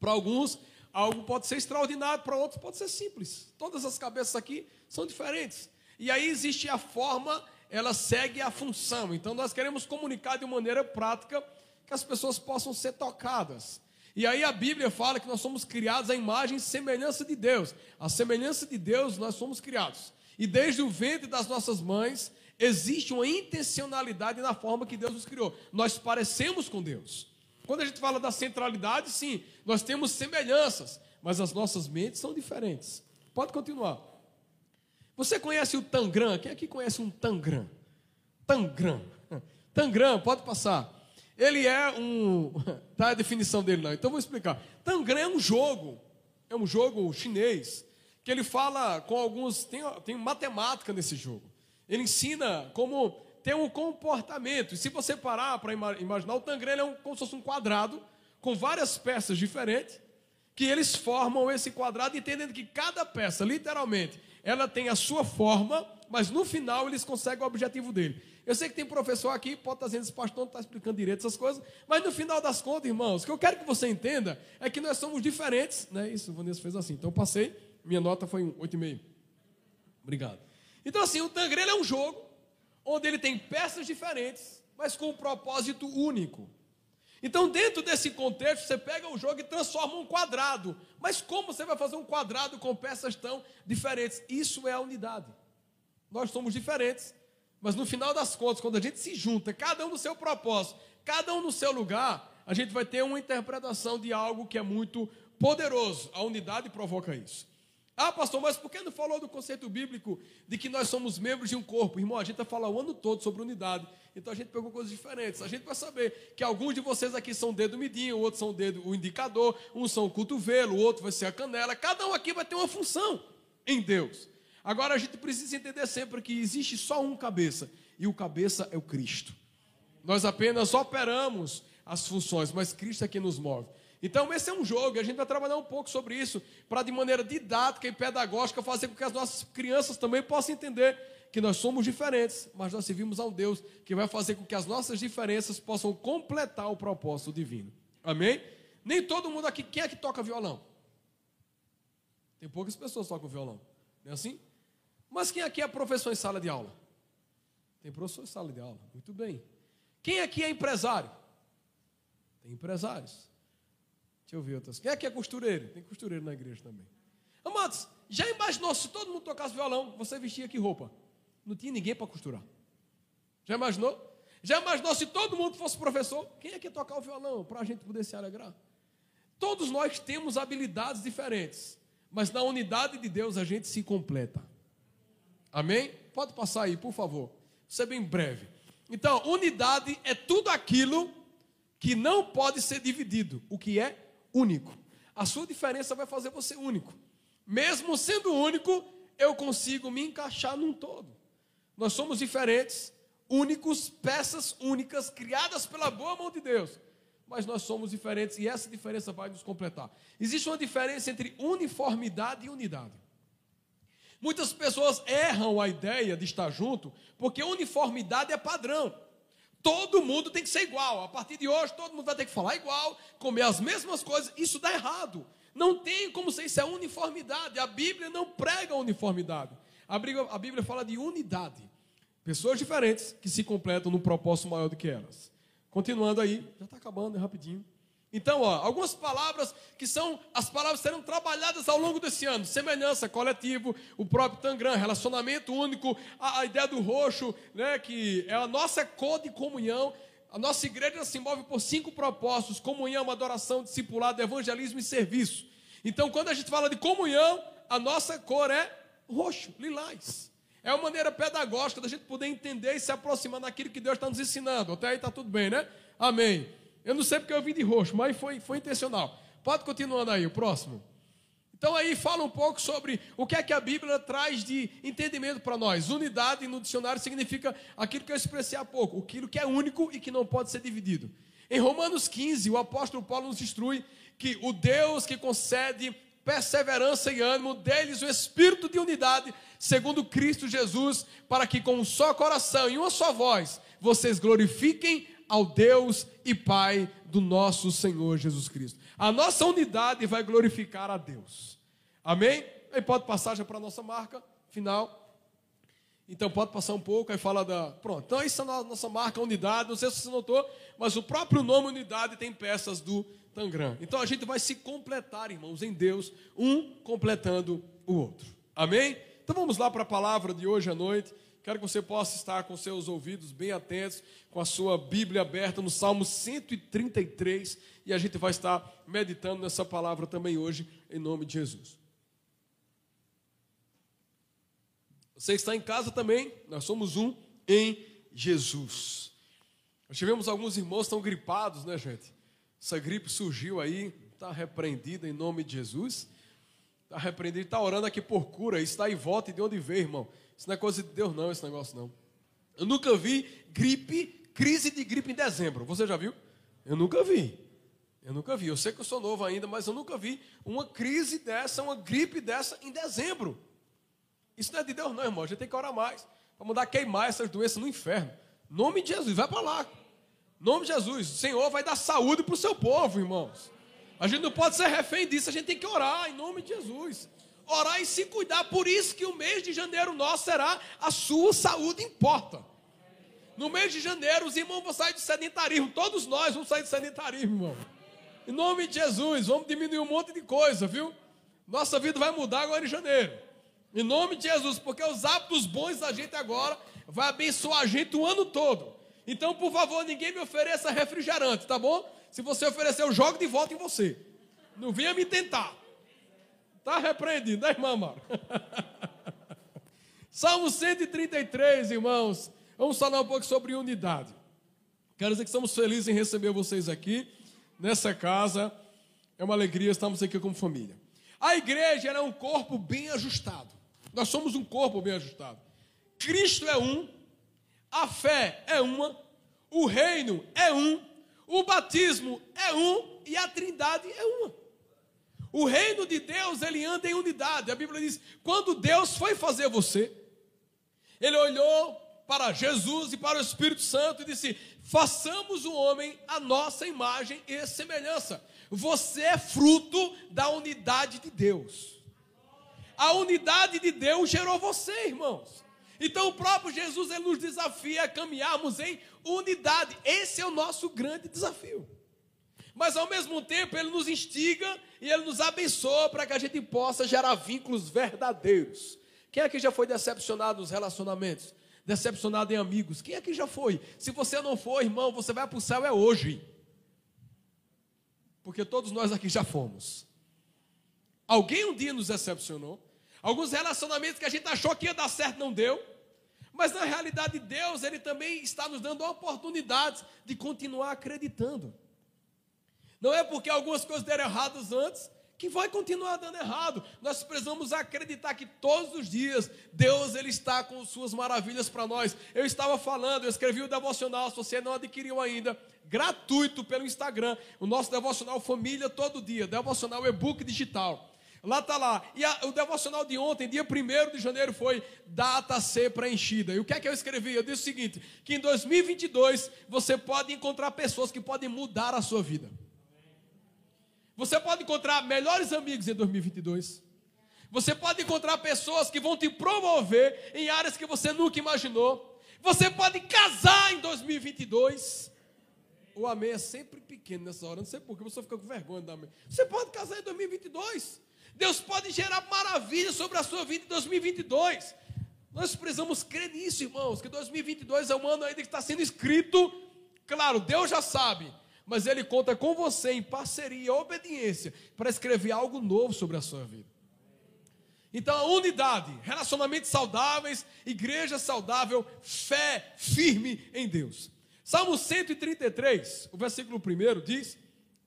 Para alguns, algo pode ser extraordinário, para outros pode ser simples. Todas as cabeças aqui são diferentes. E aí existe a forma, ela segue a função. Então nós queremos comunicar de maneira prática que as pessoas possam ser tocadas. E aí a Bíblia fala que nós somos criados à imagem e semelhança de Deus. A semelhança de Deus nós somos criados. E desde o ventre das nossas mães existe uma intencionalidade na forma que Deus nos criou. Nós parecemos com Deus. Quando a gente fala da centralidade, sim, nós temos semelhanças, mas as nossas mentes são diferentes. Pode continuar. Você conhece o Tangram? Quem aqui conhece um Tangram? Tangram. Tangram, pode passar. Ele é um. Tá a definição dele não, então vou explicar. Tangram é um jogo, é um jogo chinês, que ele fala com alguns. Tem, tem matemática nesse jogo. Ele ensina como tem um comportamento. E se você parar para imaginar, o tangrelo é um, como se fosse um quadrado, com várias peças diferentes, que eles formam esse quadrado, entendendo que cada peça, literalmente, ela tem a sua forma, mas no final eles conseguem o objetivo dele. Eu sei que tem professor aqui, pode estar dizendo, esse pastor não está explicando direito essas coisas, mas no final das contas, irmãos, o que eu quero que você entenda é que nós somos diferentes, né? Isso, o Vanessa fez assim. Então eu passei, minha nota foi um 8,5. Obrigado. Então, assim, o tangrelo é um jogo, onde ele tem peças diferentes, mas com um propósito único. Então, dentro desse contexto, você pega o jogo e transforma um quadrado. Mas como você vai fazer um quadrado com peças tão diferentes? Isso é a unidade. Nós somos diferentes, mas no final das contas, quando a gente se junta, cada um no seu propósito, cada um no seu lugar, a gente vai ter uma interpretação de algo que é muito poderoso. A unidade provoca isso. Ah, pastor, mas por que não falou do conceito bíblico de que nós somos membros de um corpo? Irmão, a gente está falando o ano todo sobre unidade. Então a gente pegou coisas diferentes. A gente vai saber que alguns de vocês aqui são dedo midinho, outros são dedo o indicador, uns são o cotovelo, o outro vai ser a canela. Cada um aqui vai ter uma função em Deus. Agora a gente precisa entender sempre que existe só um cabeça, e o cabeça é o Cristo. Nós apenas operamos as funções, mas Cristo é quem nos move. Então, esse é um jogo, e a gente vai trabalhar um pouco sobre isso, para de maneira didática e pedagógica fazer com que as nossas crianças também possam entender que nós somos diferentes, mas nós servimos a um Deus que vai fazer com que as nossas diferenças possam completar o propósito divino. Amém? Nem todo mundo aqui, quem é que toca violão? Tem poucas pessoas que tocam violão, não é assim? Mas quem aqui é professor em sala de aula? Tem professor em sala de aula, muito bem. Quem aqui é empresário? Tem empresários. Deixa eu ver outras. Quem que é costureiro? Tem costureiro na igreja também. Amados, já imaginou se todo mundo tocasse violão, você vestia que roupa? Não tinha ninguém para costurar. Já imaginou? Já imaginou se todo mundo fosse professor? Quem é que ia tocar o violão para a gente poder se alegrar? Todos nós temos habilidades diferentes, mas na unidade de Deus a gente se completa. Amém? Pode passar aí, por favor. Ser bem breve. Então, unidade é tudo aquilo que não pode ser dividido. O que é único. A sua diferença vai fazer você único. Mesmo sendo único, eu consigo me encaixar num todo. Nós somos diferentes, únicos, peças únicas, criadas pela boa mão de Deus. Mas nós somos diferentes e essa diferença vai nos completar. Existe uma diferença entre uniformidade e unidade. Muitas pessoas erram a ideia de estar junto, porque uniformidade é padrão. Todo mundo tem que ser igual. A partir de hoje, todo mundo vai ter que falar igual, comer as mesmas coisas. Isso dá errado. Não tem como ser isso, é uniformidade. A Bíblia não prega uniformidade. A Bíblia, a Bíblia fala de unidade. Pessoas diferentes que se completam num propósito maior do que elas. Continuando aí, já está acabando, é rapidinho. Então, ó, algumas palavras que são as palavras serão trabalhadas ao longo desse ano: semelhança, coletivo, o próprio Tangram, relacionamento único, a, a, ideia do roxo, né, que é a nossa cor de comunhão. A nossa igreja se move por cinco propósitos: comunhão, adoração, discipulado, evangelismo e serviço. Então, quando a gente fala de comunhão, a nossa cor é roxo, lilás. É uma maneira pedagógica da gente poder entender e se aproximar daquilo que Deus está nos ensinando. Até aí está tudo bem, né? Amém. Eu não sei porque eu vim de roxo, mas foi, foi intencional. Pode continuando aí, o próximo. Então aí fala um pouco sobre o que é que a Bíblia traz de entendimento para nós. Unidade no dicionário significa aquilo que eu expressei há pouco, aquilo que é único e que não pode ser dividido. Em Romanos 15, o apóstolo Paulo nos instrui que o Deus que concede perseverança e ânimo, deles o espírito de unidade, segundo Cristo Jesus, para que com um só coração e uma só voz vocês glorifiquem ao Deus e Pai do nosso Senhor Jesus Cristo. A nossa unidade vai glorificar a Deus. Amém? Aí pode passar já para a nossa marca final. Então pode passar um pouco, aí fala da. Pronto, então isso é a nossa marca, unidade. Não sei se você notou, mas o próprio nome unidade tem peças do Tangram. Então a gente vai se completar, irmãos, em Deus, um completando o outro. Amém? Então vamos lá para a palavra de hoje à noite. Quero que você possa estar com seus ouvidos bem atentos, com a sua Bíblia aberta no Salmo 133, e a gente vai estar meditando nessa palavra também hoje, em nome de Jesus. Você está em casa também, nós somos um em Jesus. Nós tivemos alguns irmãos estão gripados, né, gente? Essa gripe surgiu aí, está repreendida em nome de Jesus. Está repreendido, está orando aqui por cura, está em volta e de onde veio, irmão. Isso não é coisa de Deus, não, esse negócio não. Eu nunca vi gripe, crise de gripe em dezembro. Você já viu? Eu nunca vi. Eu nunca vi. Eu sei que eu sou novo ainda, mas eu nunca vi uma crise dessa, uma gripe dessa em dezembro. Isso não é de Deus, não, irmão. A gente tem que orar mais. Para mandar queimar essas doenças no inferno. Nome de Jesus, vai para lá. Nome de Jesus. O Senhor vai dar saúde para o seu povo, irmãos. A gente não pode ser refém disso, a gente tem que orar em nome de Jesus. Orar e se cuidar. Por isso que o mês de janeiro nosso será a sua saúde importa. No mês de janeiro, os irmãos vão sair de sedentarismo. Todos nós vamos sair de sedentarismo, irmão. Em nome de Jesus, vamos diminuir um monte de coisa, viu? Nossa vida vai mudar agora em janeiro. Em nome de Jesus, porque os hábitos bons da gente agora vai abençoar a gente o ano todo. Então, por favor, ninguém me ofereça refrigerante, tá bom? Se você oferecer, eu jogo de volta em você. Não venha me tentar. Tá repreendido, né, irmã Mara? Salmo 133, irmãos. Vamos falar um pouco sobre unidade. Quero dizer que estamos felizes em receber vocês aqui, nessa casa. É uma alegria, estamos aqui como família. A igreja é um corpo bem ajustado. Nós somos um corpo bem ajustado. Cristo é um, a fé é uma, o reino é um, o batismo é um e a trindade é uma. O reino de Deus, ele anda em unidade. A Bíblia diz: quando Deus foi fazer você, ele olhou para Jesus e para o Espírito Santo e disse: façamos o homem a nossa imagem e semelhança. Você é fruto da unidade de Deus. A unidade de Deus gerou você, irmãos. Então o próprio Jesus ele nos desafia a caminharmos em unidade. Esse é o nosso grande desafio. Mas ao mesmo tempo ele nos instiga e ele nos abençoa para que a gente possa gerar vínculos verdadeiros. Quem aqui já foi decepcionado nos relacionamentos? Decepcionado em amigos? Quem aqui já foi? Se você não for, irmão, você vai para o céu é hoje. Porque todos nós aqui já fomos. Alguém um dia nos decepcionou. Alguns relacionamentos que a gente achou que ia dar certo não deu. Mas na realidade, Deus, Ele também está nos dando oportunidades de continuar acreditando. Não é porque algumas coisas deram erradas antes que vai continuar dando errado. Nós precisamos acreditar que todos os dias Deus ele está com suas maravilhas para nós. Eu estava falando, eu escrevi o devocional, se você não adquiriu ainda, gratuito pelo Instagram, o nosso devocional família todo dia, devocional e-book digital. Lá está lá. E a, o devocional de ontem, dia 1 de janeiro, foi data ser preenchida. E o que é que eu escrevi? Eu disse o seguinte: que em 2022 você pode encontrar pessoas que podem mudar a sua vida. Você pode encontrar melhores amigos em 2022. Você pode encontrar pessoas que vão te promover em áreas que você nunca imaginou. Você pode casar em 2022. O amém é sempre pequeno nessa hora. Não sei por que você fica com vergonha da amém. Você pode casar em 2022. Deus pode gerar maravilhas sobre a sua vida em 2022. Nós precisamos crer nisso, irmãos, que 2022 é um ano ainda que está sendo escrito. Claro, Deus já sabe, mas Ele conta com você em parceria, obediência, para escrever algo novo sobre a sua vida. Então, a unidade, relacionamentos saudáveis, igreja saudável, fé firme em Deus. Salmo 133, o versículo 1 diz: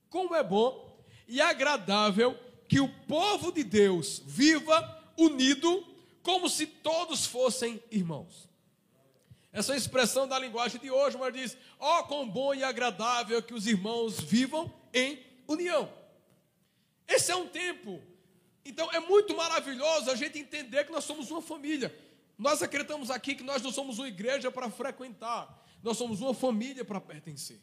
Como é bom e agradável que o povo de Deus viva unido, como se todos fossem irmãos. Essa é a expressão da linguagem de hoje, mas diz: ó, oh, quão bom e agradável que os irmãos vivam em união. Esse é um tempo. Então é muito maravilhoso a gente entender que nós somos uma família. Nós acreditamos aqui que nós não somos uma igreja para frequentar, nós somos uma família para pertencer.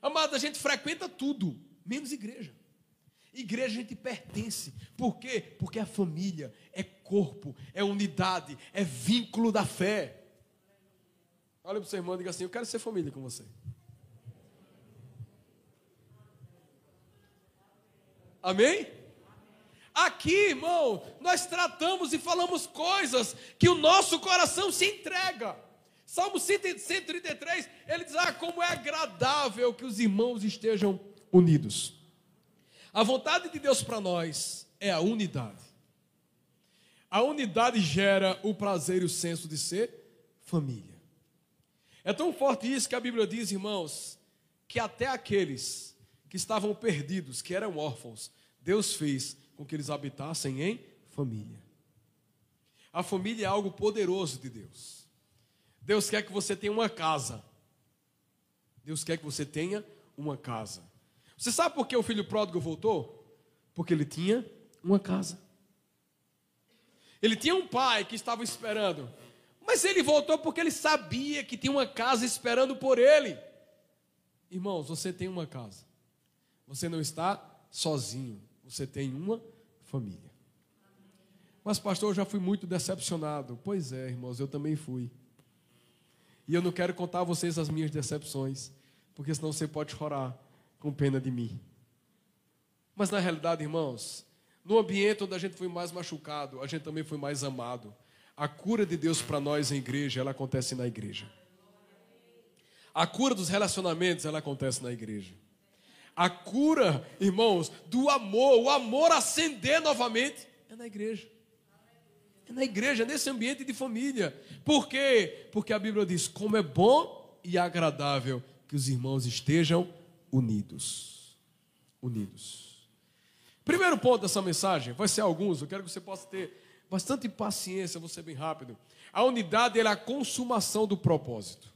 Amada, a gente frequenta tudo, menos igreja. Igreja a gente pertence. Por quê? Porque é família, é corpo, é unidade, é vínculo da fé. Olha para o seu irmão e diga assim: Eu quero ser família com você. Amém? Aqui, irmão, nós tratamos e falamos coisas que o nosso coração se entrega. Salmo 133, ele diz: Ah, como é agradável que os irmãos estejam unidos. A vontade de Deus para nós é a unidade. A unidade gera o prazer e o senso de ser família. É tão forte isso que a Bíblia diz, irmãos, que até aqueles que estavam perdidos, que eram órfãos, Deus fez com que eles habitassem em família. A família é algo poderoso de Deus. Deus quer que você tenha uma casa. Deus quer que você tenha uma casa. Você sabe por que o filho pródigo voltou? Porque ele tinha uma casa. Ele tinha um pai que estava esperando. Mas ele voltou porque ele sabia que tinha uma casa esperando por ele. Irmãos, você tem uma casa. Você não está sozinho. Você tem uma família. Mas, pastor, eu já fui muito decepcionado. Pois é, irmãos, eu também fui. E eu não quero contar a vocês as minhas decepções, porque senão você pode chorar com pena de mim. Mas na realidade, irmãos, no ambiente onde a gente foi mais machucado, a gente também foi mais amado. A cura de Deus para nós em igreja, ela acontece na igreja. A cura dos relacionamentos, ela acontece na igreja. A cura, irmãos, do amor, o amor acender novamente, é na igreja. É na igreja, nesse ambiente de família. Por quê? Porque a Bíblia diz: como é bom e agradável que os irmãos estejam unidos. Unidos. Primeiro ponto dessa mensagem, vai ser alguns, eu quero que você possa ter bastante paciência, vou ser bem rápido. A unidade é a consumação do propósito.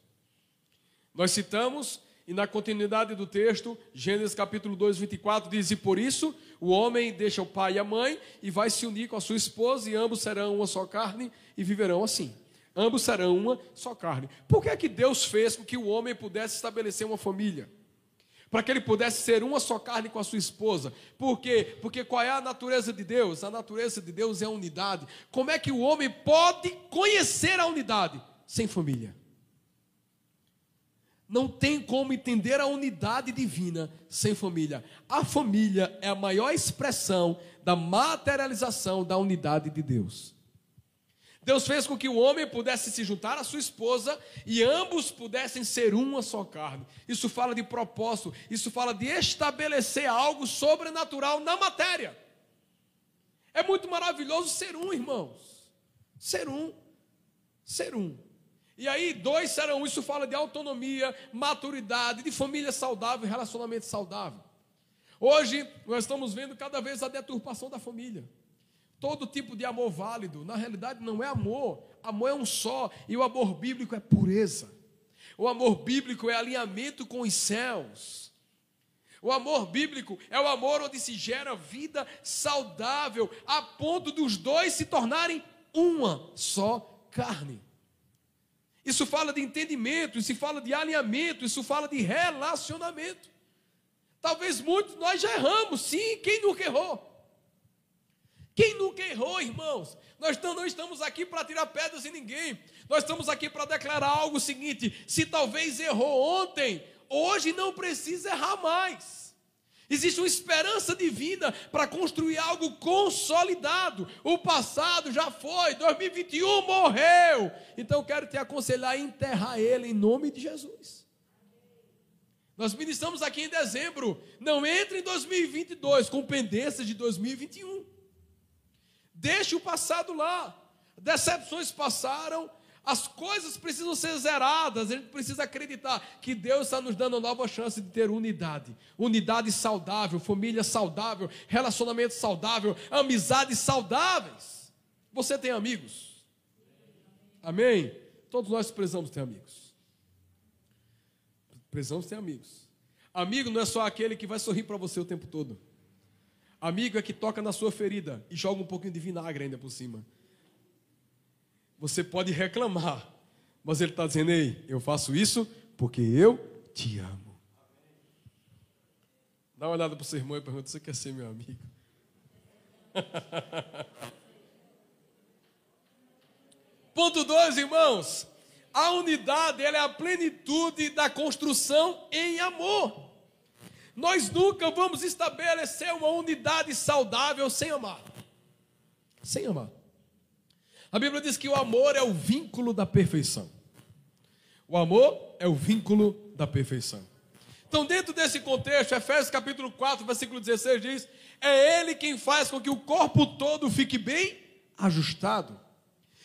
Nós citamos e na continuidade do texto, Gênesis capítulo 2, 24, diz: E por isso o homem deixa o pai e a mãe e vai se unir com a sua esposa, e ambos serão uma só carne e viverão assim. Ambos serão uma só carne. Por que é que Deus fez com que o homem pudesse estabelecer uma família? Para que ele pudesse ser uma só carne com a sua esposa. Por quê? Porque qual é a natureza de Deus? A natureza de Deus é a unidade. Como é que o homem pode conhecer a unidade sem família? não tem como entender a unidade divina sem família. A família é a maior expressão da materialização da unidade de Deus. Deus fez com que o homem pudesse se juntar à sua esposa e ambos pudessem ser uma só carne. Isso fala de propósito, isso fala de estabelecer algo sobrenatural na matéria. É muito maravilhoso ser um, irmãos. Ser um. Ser um. E aí, dois serão. Isso fala de autonomia, maturidade, de família saudável, relacionamento saudável. Hoje, nós estamos vendo cada vez a deturpação da família. Todo tipo de amor válido, na realidade, não é amor. Amor é um só. E o amor bíblico é pureza. O amor bíblico é alinhamento com os céus. O amor bíblico é o amor onde se gera vida saudável, a ponto dos dois se tornarem uma só carne. Isso fala de entendimento, isso fala de alinhamento, isso fala de relacionamento. Talvez muitos nós já erramos, sim, quem nunca errou? Quem nunca errou, irmãos? Nós não estamos aqui para tirar pedras em ninguém. Nós estamos aqui para declarar algo seguinte: se talvez errou ontem, hoje não precisa errar mais. Existe uma esperança divina para construir algo consolidado. O passado já foi, 2021 morreu. Então quero te aconselhar a enterrar ele em nome de Jesus. Nós ministramos aqui em dezembro. Não entre em 2022 com pendências de 2021. Deixe o passado lá. Decepções passaram, As coisas precisam ser zeradas, a gente precisa acreditar que Deus está nos dando nova chance de ter unidade. Unidade saudável, família saudável, relacionamento saudável, amizades saudáveis. Você tem amigos? Amém? Todos nós precisamos ter amigos. Precisamos ter amigos. Amigo não é só aquele que vai sorrir para você o tempo todo. Amigo é que toca na sua ferida e joga um pouquinho de vinagre ainda por cima. Você pode reclamar, mas ele está dizendo: Ei, eu faço isso porque eu te amo. Dá uma olhada para o seu irmão e pergunta: Você quer ser meu amigo? Ponto 2, irmãos. A unidade ela é a plenitude da construção em amor. Nós nunca vamos estabelecer uma unidade saudável sem amar. Sem amar. A Bíblia diz que o amor é o vínculo da perfeição. O amor é o vínculo da perfeição. Então, dentro desse contexto, Efésios capítulo 4, versículo 16 diz: É Ele quem faz com que o corpo todo fique bem ajustado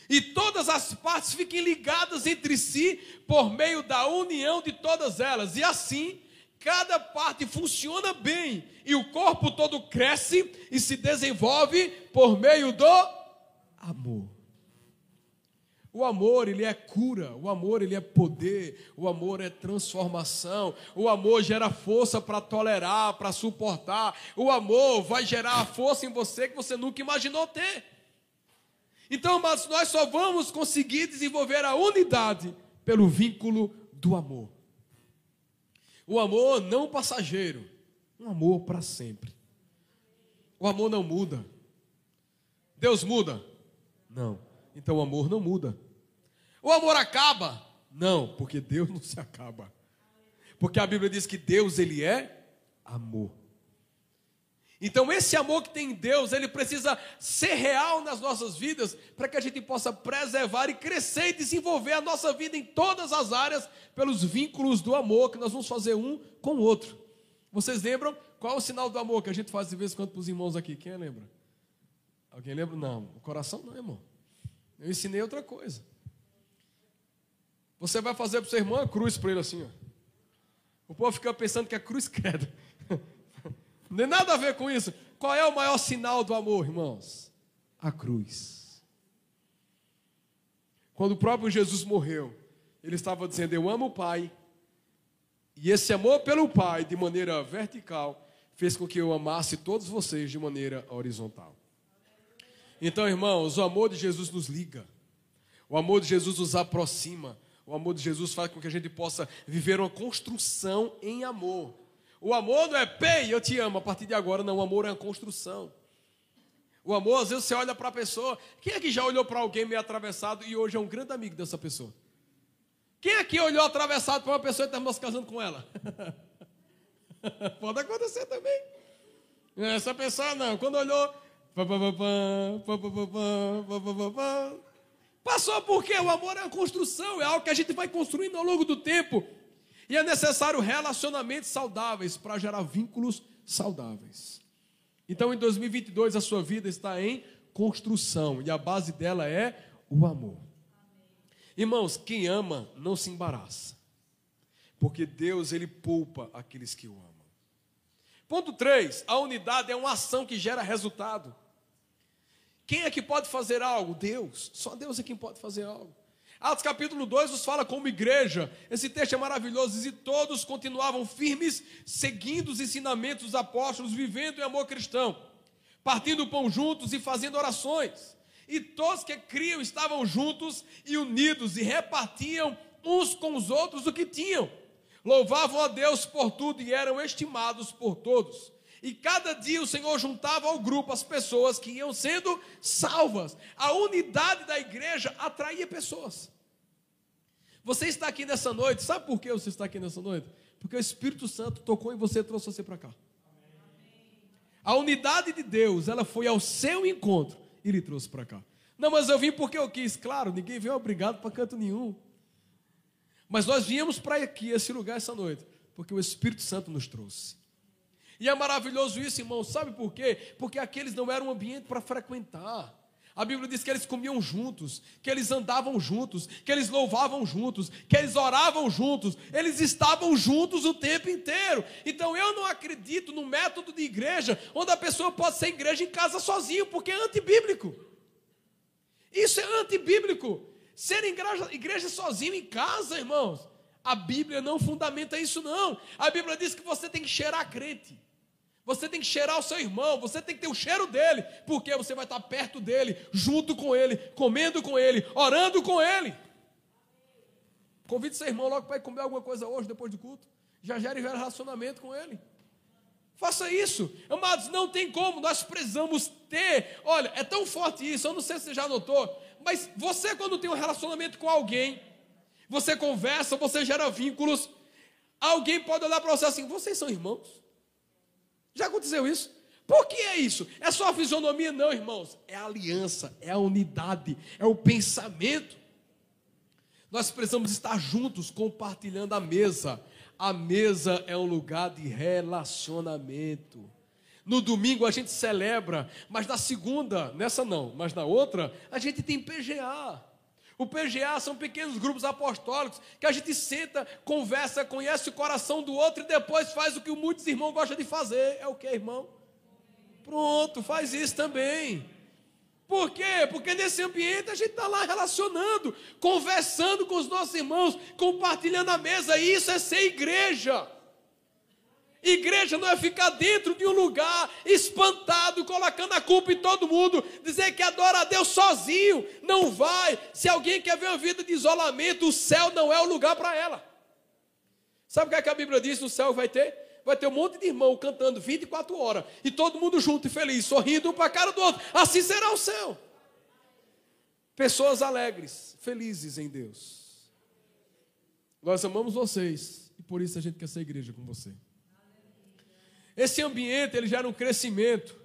e todas as partes fiquem ligadas entre si por meio da união de todas elas, e assim cada parte funciona bem e o corpo todo cresce e se desenvolve por meio do amor. O amor, ele é cura, o amor, ele é poder, o amor é transformação, o amor gera força para tolerar, para suportar, o amor vai gerar a força em você que você nunca imaginou ter. Então, mas nós só vamos conseguir desenvolver a unidade pelo vínculo do amor. O amor não passageiro, um amor para sempre. O amor não muda. Deus muda? Não. Então o amor não muda. O amor acaba? Não, porque Deus não se acaba. Porque a Bíblia diz que Deus ele é amor. Então, esse amor que tem em Deus, ele precisa ser real nas nossas vidas, para que a gente possa preservar e crescer e desenvolver a nossa vida em todas as áreas, pelos vínculos do amor que nós vamos fazer um com o outro. Vocês lembram qual é o sinal do amor que a gente faz de vez em quando para os irmãos aqui? Quem lembra? Alguém lembra? Não, o coração não, irmão. Eu ensinei outra coisa. Você vai fazer para o seu irmão a cruz para ele assim, ó. O povo fica pensando que é cruz credo. Não tem nada a ver com isso. Qual é o maior sinal do amor, irmãos? A cruz. Quando o próprio Jesus morreu, ele estava dizendo: Eu amo o Pai. E esse amor pelo Pai, de maneira vertical, fez com que eu amasse todos vocês de maneira horizontal. Então, irmãos, o amor de Jesus nos liga. O amor de Jesus nos aproxima. O amor de Jesus faz com que a gente possa viver uma construção em amor. O amor não é pei, eu te amo, a partir de agora não, o amor é uma construção. O amor, às vezes você olha para a pessoa, quem aqui já olhou para alguém meio atravessado e hoje é um grande amigo dessa pessoa? Quem aqui olhou atravessado para uma pessoa e terminou se casando com ela? Pode acontecer também. Essa pessoa não, quando olhou, passou porque o amor é uma construção, é algo que a gente vai construindo ao longo do tempo. E é necessário relacionamentos saudáveis para gerar vínculos saudáveis. Então, em 2022, a sua vida está em construção e a base dela é o amor. Irmãos, quem ama não se embaraça, porque Deus ele poupa aqueles que o amam. Ponto 3: a unidade é uma ação que gera resultado. Quem é que pode fazer algo? Deus. Só Deus é quem pode fazer algo. Atos capítulo 2 nos fala como igreja. Esse texto é maravilhoso. E todos continuavam firmes, seguindo os ensinamentos dos apóstolos, vivendo em amor cristão, partindo o pão juntos e fazendo orações. E todos que criam estavam juntos e unidos e repartiam uns com os outros o que tinham. Louvavam a Deus por tudo e eram estimados por todos. E cada dia o Senhor juntava ao grupo as pessoas que iam sendo salvas. A unidade da igreja atraía pessoas. Você está aqui nessa noite, sabe por que você está aqui nessa noite? Porque o Espírito Santo tocou em você e trouxe você para cá. A unidade de Deus, ela foi ao seu encontro e lhe trouxe para cá. Não, mas eu vim porque eu quis. Claro, ninguém veio obrigado para canto nenhum. Mas nós viemos para aqui, esse lugar, essa noite, porque o Espírito Santo nos trouxe. E é maravilhoso isso, irmão. Sabe por quê? Porque aqueles não eram um ambiente para frequentar. A Bíblia diz que eles comiam juntos, que eles andavam juntos, que eles louvavam juntos, que eles oravam juntos, eles estavam juntos o tempo inteiro. Então eu não acredito no método de igreja onde a pessoa pode ser igreja em casa sozinho, porque é antibíblico. Isso é antibíblico. Ser igreja, igreja sozinho em casa, irmãos, a Bíblia não fundamenta isso, não. A Bíblia diz que você tem que cheirar crente. Você tem que cheirar o seu irmão, você tem que ter o cheiro dele, porque você vai estar perto dele, junto com ele, comendo com ele, orando com ele. Convide seu irmão logo para ir comer alguma coisa hoje, depois do culto. Já gere relacionamento com ele. Faça isso. Amados, não tem como, nós precisamos ter. Olha, é tão forte isso, eu não sei se você já notou, mas você, quando tem um relacionamento com alguém, você conversa, você gera vínculos, alguém pode olhar para você assim: vocês são irmãos? Já aconteceu isso? Por que é isso? É só a fisionomia? Não, irmãos. É a aliança, é a unidade, é o pensamento. Nós precisamos estar juntos, compartilhando a mesa. A mesa é um lugar de relacionamento. No domingo a gente celebra, mas na segunda, nessa não, mas na outra, a gente tem PGA. O PGA são pequenos grupos apostólicos que a gente senta, conversa, conhece o coração do outro e depois faz o que muitos irmãos gostam de fazer. É o que, irmão? Pronto, faz isso também. Por quê? Porque nesse ambiente a gente está lá relacionando, conversando com os nossos irmãos, compartilhando a mesa. Isso é ser igreja. Igreja não é ficar dentro de um lugar espantado, colocando a culpa em todo mundo, dizer que adora a Deus sozinho. Não vai. Se alguém quer ver uma vida de isolamento, o céu não é o lugar para ela. Sabe o que, é que a Bíblia diz? No céu vai ter? Vai ter um monte de irmão cantando 24 horas e todo mundo junto e feliz, sorrindo um para a cara do outro. Assim será o céu. Pessoas alegres, felizes em Deus. Nós amamos vocês e por isso a gente quer ser igreja com você. Esse ambiente ele gera um crescimento,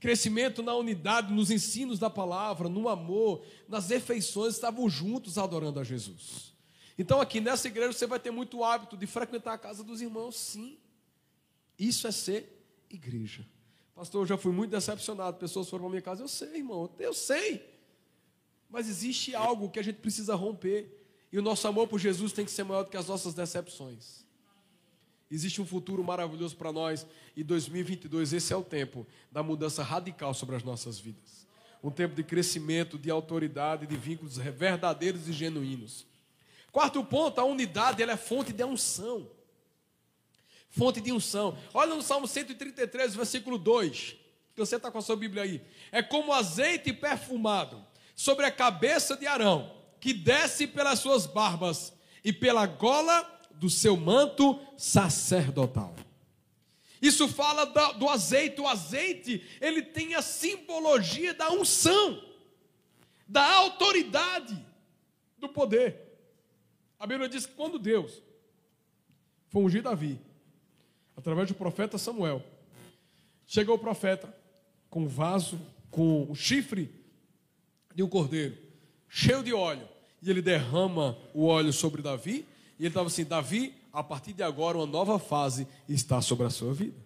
crescimento na unidade, nos ensinos da palavra, no amor, nas refeições, estavam juntos adorando a Jesus. Então aqui nessa igreja você vai ter muito hábito de frequentar a casa dos irmãos, sim. Isso é ser igreja. Pastor, eu já fui muito decepcionado. Pessoas foram para minha casa. Eu sei, irmão, eu sei. Mas existe algo que a gente precisa romper. E o nosso amor por Jesus tem que ser maior do que as nossas decepções. Existe um futuro maravilhoso para nós e 2022 esse é o tempo da mudança radical sobre as nossas vidas. Um tempo de crescimento, de autoridade, de vínculos verdadeiros e genuínos. Quarto ponto, a unidade ela é fonte de unção. Fonte de unção. Olha no Salmo 133, versículo 2. Que você está com a sua Bíblia aí. É como azeite perfumado sobre a cabeça de Arão, que desce pelas suas barbas e pela gola do seu manto sacerdotal. Isso fala do azeite. O azeite, ele tem a simbologia da unção, da autoridade, do poder. A Bíblia diz que quando Deus foi ungir Davi, através do profeta Samuel, chegou o profeta com um vaso, com o chifre de um cordeiro, cheio de óleo, e ele derrama o óleo sobre Davi e ele estava assim: Davi, a partir de agora, uma nova fase está sobre a sua vida.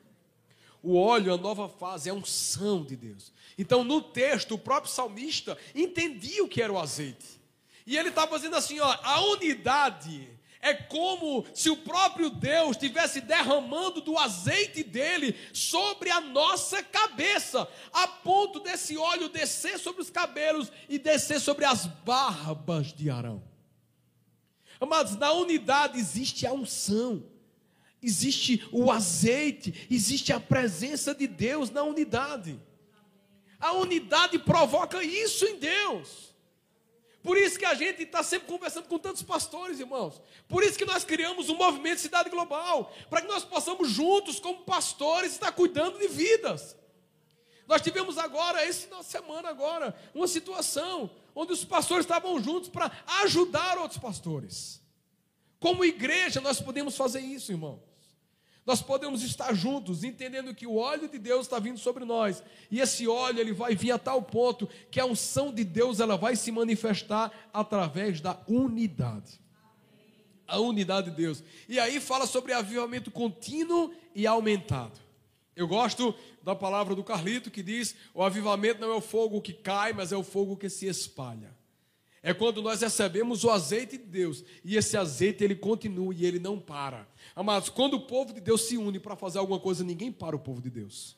O óleo, a nova fase, é a unção de Deus. Então, no texto, o próprio salmista entendia o que era o azeite. E ele estava dizendo assim: ó, a unidade é como se o próprio Deus estivesse derramando do azeite dele sobre a nossa cabeça, a ponto desse óleo descer sobre os cabelos e descer sobre as barbas de Arão. Amados, na unidade existe a unção, existe o azeite, existe a presença de Deus na unidade. A unidade provoca isso em Deus. Por isso que a gente está sempre conversando com tantos pastores, irmãos. Por isso que nós criamos um movimento Cidade Global, para que nós possamos juntos, como pastores, estar cuidando de vidas. Nós tivemos agora, essa semana agora, uma situação onde os pastores estavam juntos para ajudar outros pastores. Como igreja, nós podemos fazer isso, irmãos. Nós podemos estar juntos, entendendo que o óleo de Deus está vindo sobre nós. E esse óleo ele vai vir a tal ponto que a unção de Deus ela vai se manifestar através da unidade. A unidade de Deus. E aí fala sobre avivamento contínuo e aumentado. Eu gosto da palavra do Carlito que diz: o avivamento não é o fogo que cai, mas é o fogo que se espalha. É quando nós recebemos o azeite de Deus e esse azeite ele continua e ele não para. Amados, quando o povo de Deus se une para fazer alguma coisa, ninguém para o povo de Deus.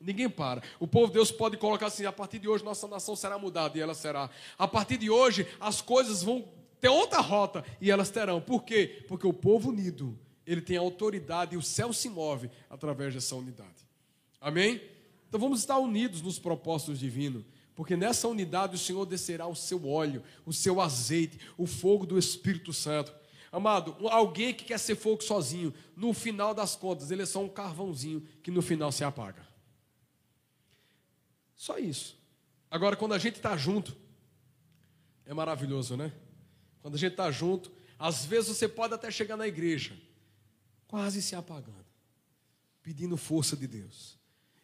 Ninguém para. O povo de Deus pode colocar assim: a partir de hoje nossa nação será mudada e ela será. A partir de hoje as coisas vão ter outra rota e elas terão. Por quê? Porque o povo unido, ele tem autoridade e o céu se move através dessa unidade. Amém? Então vamos estar unidos nos propósitos divinos. Porque nessa unidade o Senhor descerá o seu óleo, o seu azeite, o fogo do Espírito Santo. Amado, alguém que quer ser fogo sozinho, no final das contas, ele é só um carvãozinho que no final se apaga. Só isso. Agora, quando a gente está junto, é maravilhoso, né? Quando a gente está junto, às vezes você pode até chegar na igreja, quase se apagando, pedindo força de Deus.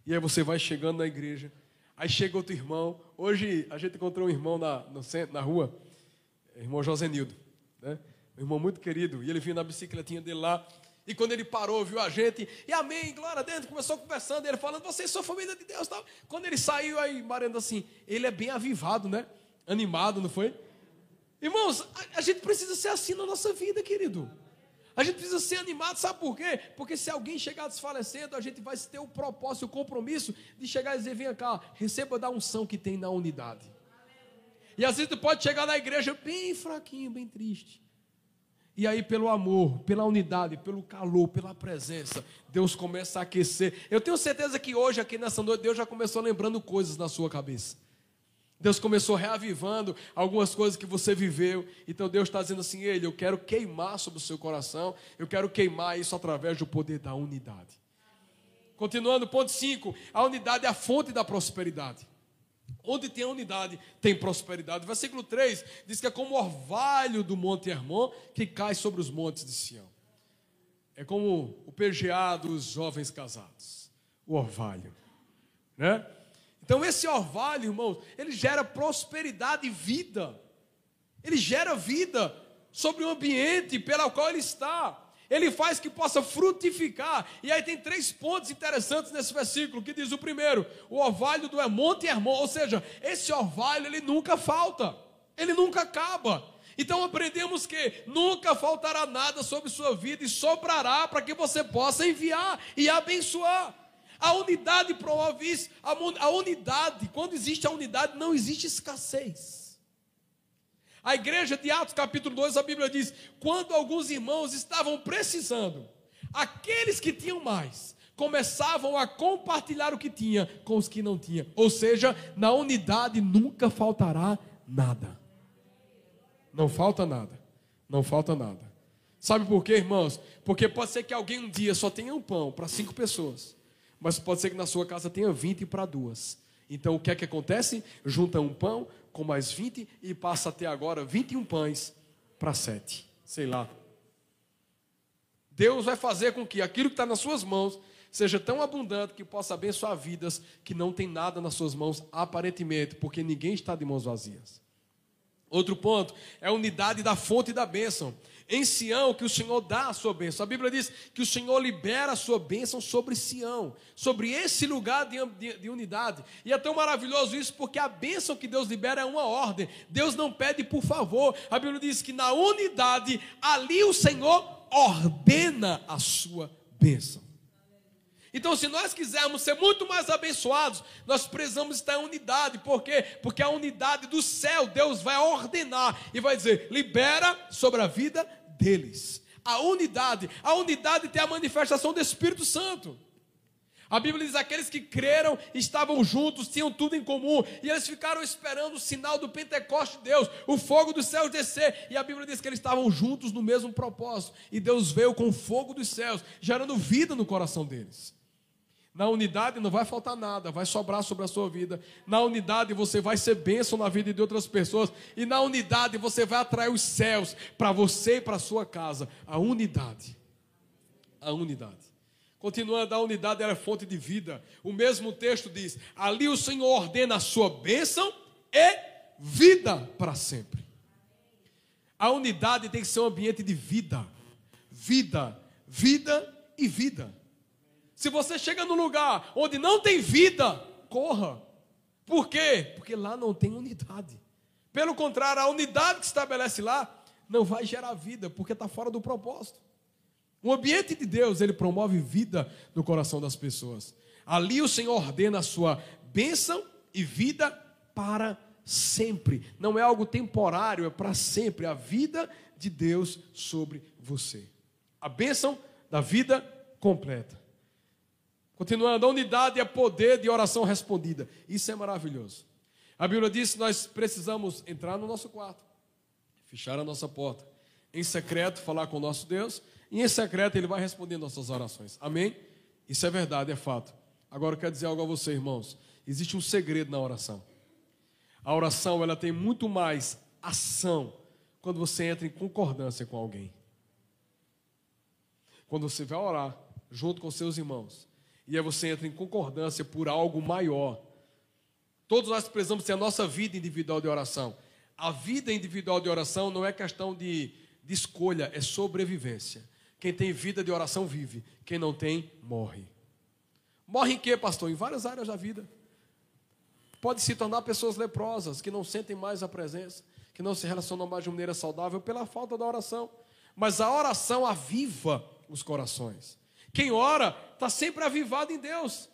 E aí você vai chegando na igreja, aí chega outro irmão. Hoje a gente encontrou um irmão na, no centro, na rua, irmão Josenildo, né? Um irmão muito querido, e ele vinha na bicicletinha dele lá, e quando ele parou, viu a gente, e amém, glória a Deus, começou conversando, ele falando, vocês são família de Deus. Tal. Quando ele saiu, aí, Mariana, assim, ele é bem avivado, né? Animado, não foi? Irmãos, a, a gente precisa ser assim na nossa vida, querido. A gente precisa ser animado, sabe por quê? Porque se alguém chegar desfalecendo, a gente vai ter o propósito, o compromisso de chegar e dizer: vem cá, receba da unção que tem na unidade. E às vezes tu pode chegar na igreja bem fraquinho, bem triste. E aí, pelo amor, pela unidade, pelo calor, pela presença, Deus começa a aquecer. Eu tenho certeza que hoje, aqui nessa noite, Deus já começou lembrando coisas na sua cabeça. Deus começou reavivando algumas coisas que você viveu. Então Deus está dizendo assim: Ele, eu quero queimar sobre o seu coração, eu quero queimar isso através do poder da unidade. Continuando, ponto 5: a unidade é a fonte da prosperidade. Onde tem a unidade, tem prosperidade. Versículo 3 diz que é como o orvalho do Monte Hermon que cai sobre os montes de Sião. É como o PGA dos jovens casados, o orvalho. Né? Então, esse orvalho, irmãos, ele gera prosperidade e vida. Ele gera vida sobre o ambiente pelo qual ele está ele faz que possa frutificar. E aí tem três pontos interessantes nesse versículo, que diz o primeiro, o orvalho do Monte Hermon, ou seja, esse orvalho ele nunca falta, ele nunca acaba. Então aprendemos que nunca faltará nada sobre sua vida e sobrará para que você possa enviar e abençoar. A unidade promove isso, a unidade, quando existe a unidade, não existe escassez. A igreja de Atos, capítulo 2, a Bíblia diz: quando alguns irmãos estavam precisando, aqueles que tinham mais começavam a compartilhar o que tinha com os que não tinham. Ou seja, na unidade nunca faltará nada. Não falta nada. Não falta nada. Sabe por quê, irmãos? Porque pode ser que alguém um dia só tenha um pão para cinco pessoas, mas pode ser que na sua casa tenha vinte para duas. Então o que é que acontece? Junta um pão, com mais 20 e passa até agora 21 pães para sete. Sei lá. Deus vai fazer com que aquilo que está nas suas mãos seja tão abundante que possa abençoar vidas que não tem nada nas suas mãos, aparentemente, porque ninguém está de mãos vazias. Outro ponto é a unidade da fonte da bênção em Sião que o Senhor dá a sua bênção. A Bíblia diz que o Senhor libera a sua bênção sobre Sião, sobre esse lugar de, de, de, unidade. E é tão maravilhoso isso porque a bênção que Deus libera é uma ordem. Deus não pede por favor. A Bíblia diz que na unidade, ali o Senhor ordena a sua bênção. Então, se nós quisermos ser muito mais abençoados, nós precisamos estar em unidade. Por quê? Porque a unidade do céu, Deus vai ordenar e vai dizer: libera sobre a vida deles. A unidade, a unidade tem a manifestação do Espírito Santo. A Bíblia diz: aqueles que creram estavam juntos, tinham tudo em comum, e eles ficaram esperando o sinal do Pentecoste de Deus, o fogo dos céus descer. E a Bíblia diz que eles estavam juntos no mesmo propósito, e Deus veio com o fogo dos céus, gerando vida no coração deles. Na unidade não vai faltar nada, vai sobrar sobre a sua vida. Na unidade você vai ser bênção na vida de outras pessoas. E na unidade você vai atrair os céus para você e para sua casa. A unidade. A unidade. Continuando, a unidade era fonte de vida. O mesmo texto diz: ali o Senhor ordena a sua bênção e vida para sempre. A unidade tem que ser um ambiente de vida. Vida, vida e vida. Se você chega num lugar onde não tem vida, corra. Por quê? Porque lá não tem unidade. Pelo contrário, a unidade que se estabelece lá não vai gerar vida, porque está fora do propósito. O ambiente de Deus, ele promove vida no coração das pessoas. Ali o Senhor ordena a sua bênção e vida para sempre. Não é algo temporário, é para sempre. A vida de Deus sobre você. A bênção da vida completa. Continuando, a unidade é poder de oração respondida. Isso é maravilhoso. A Bíblia diz que nós precisamos entrar no nosso quarto, fechar a nossa porta, em secreto falar com o nosso Deus, e em secreto ele vai responder nossas orações. Amém? Isso é verdade, é fato. Agora eu quero dizer algo a você, irmãos. Existe um segredo na oração. A oração, ela tem muito mais ação quando você entra em concordância com alguém. Quando você vai orar junto com seus irmãos, e aí você entra em concordância por algo maior. Todos nós precisamos ter a nossa vida individual de oração. A vida individual de oração não é questão de, de escolha, é sobrevivência. Quem tem vida de oração vive, quem não tem, morre. Morre em quê, pastor? Em várias áreas da vida. Pode se tornar pessoas leprosas, que não sentem mais a presença, que não se relacionam mais de maneira saudável pela falta da oração. Mas a oração aviva os corações. Quem ora está sempre avivado em Deus,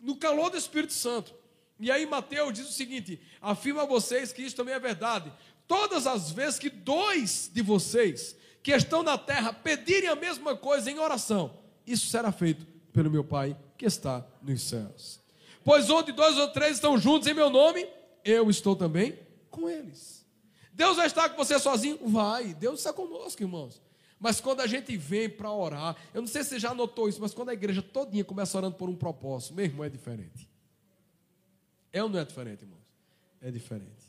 no calor do Espírito Santo. E aí Mateus diz o seguinte: afirma a vocês que isso também é verdade. Todas as vezes que dois de vocês que estão na terra pedirem a mesma coisa em oração, isso será feito pelo meu Pai que está nos céus. Pois onde dois ou três estão juntos em meu nome, eu estou também com eles. Deus vai estar com você sozinho? Vai. Deus está conosco, irmãos. Mas quando a gente vem para orar, eu não sei se você já notou isso, mas quando a igreja todinha começa orando por um propósito, meu irmão, é diferente. É ou não é diferente, irmãos? É diferente.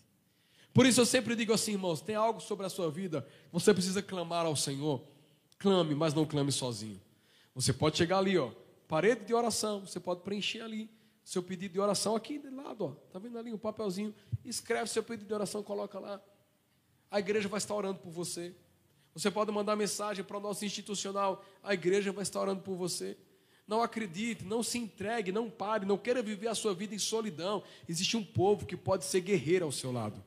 Por isso eu sempre digo assim, irmãos, tem algo sobre a sua vida, você precisa clamar ao Senhor. Clame, mas não clame sozinho. Você pode chegar ali, ó, parede de oração, você pode preencher ali seu pedido de oração aqui de lado, ó. Tá vendo ali um papelzinho? Escreve seu pedido de oração, coloca lá. A igreja vai estar orando por você. Você pode mandar mensagem para o nosso institucional, a igreja vai estar orando por você. Não acredite, não se entregue, não pare, não queira viver a sua vida em solidão. Existe um povo que pode ser guerreiro ao seu lado.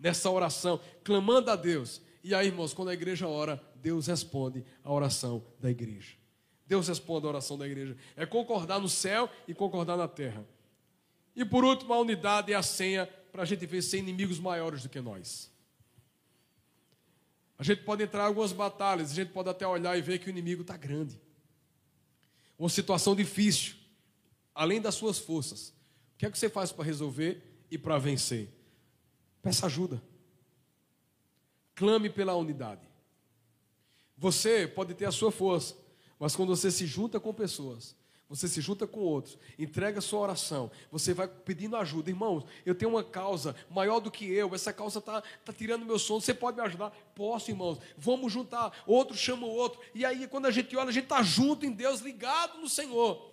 Nessa oração, clamando a Deus. E aí, irmãos, quando a igreja ora, Deus responde a oração da igreja. Deus responde a oração da igreja. É concordar no céu e concordar na terra. E por último, a unidade é a senha para a gente vencer inimigos maiores do que nós. A gente pode entrar em algumas batalhas, a gente pode até olhar e ver que o inimigo está grande. Uma situação difícil, além das suas forças. O que é que você faz para resolver e para vencer? Peça ajuda. Clame pela unidade. Você pode ter a sua força, mas quando você se junta com pessoas você se junta com outros, entrega sua oração, você vai pedindo ajuda. Irmãos, eu tenho uma causa maior do que eu, essa causa está tá tirando meu sono, você pode me ajudar? Posso, irmãos. Vamos juntar, outro chama o outro. E aí, quando a gente olha, a gente está junto em Deus, ligado no Senhor.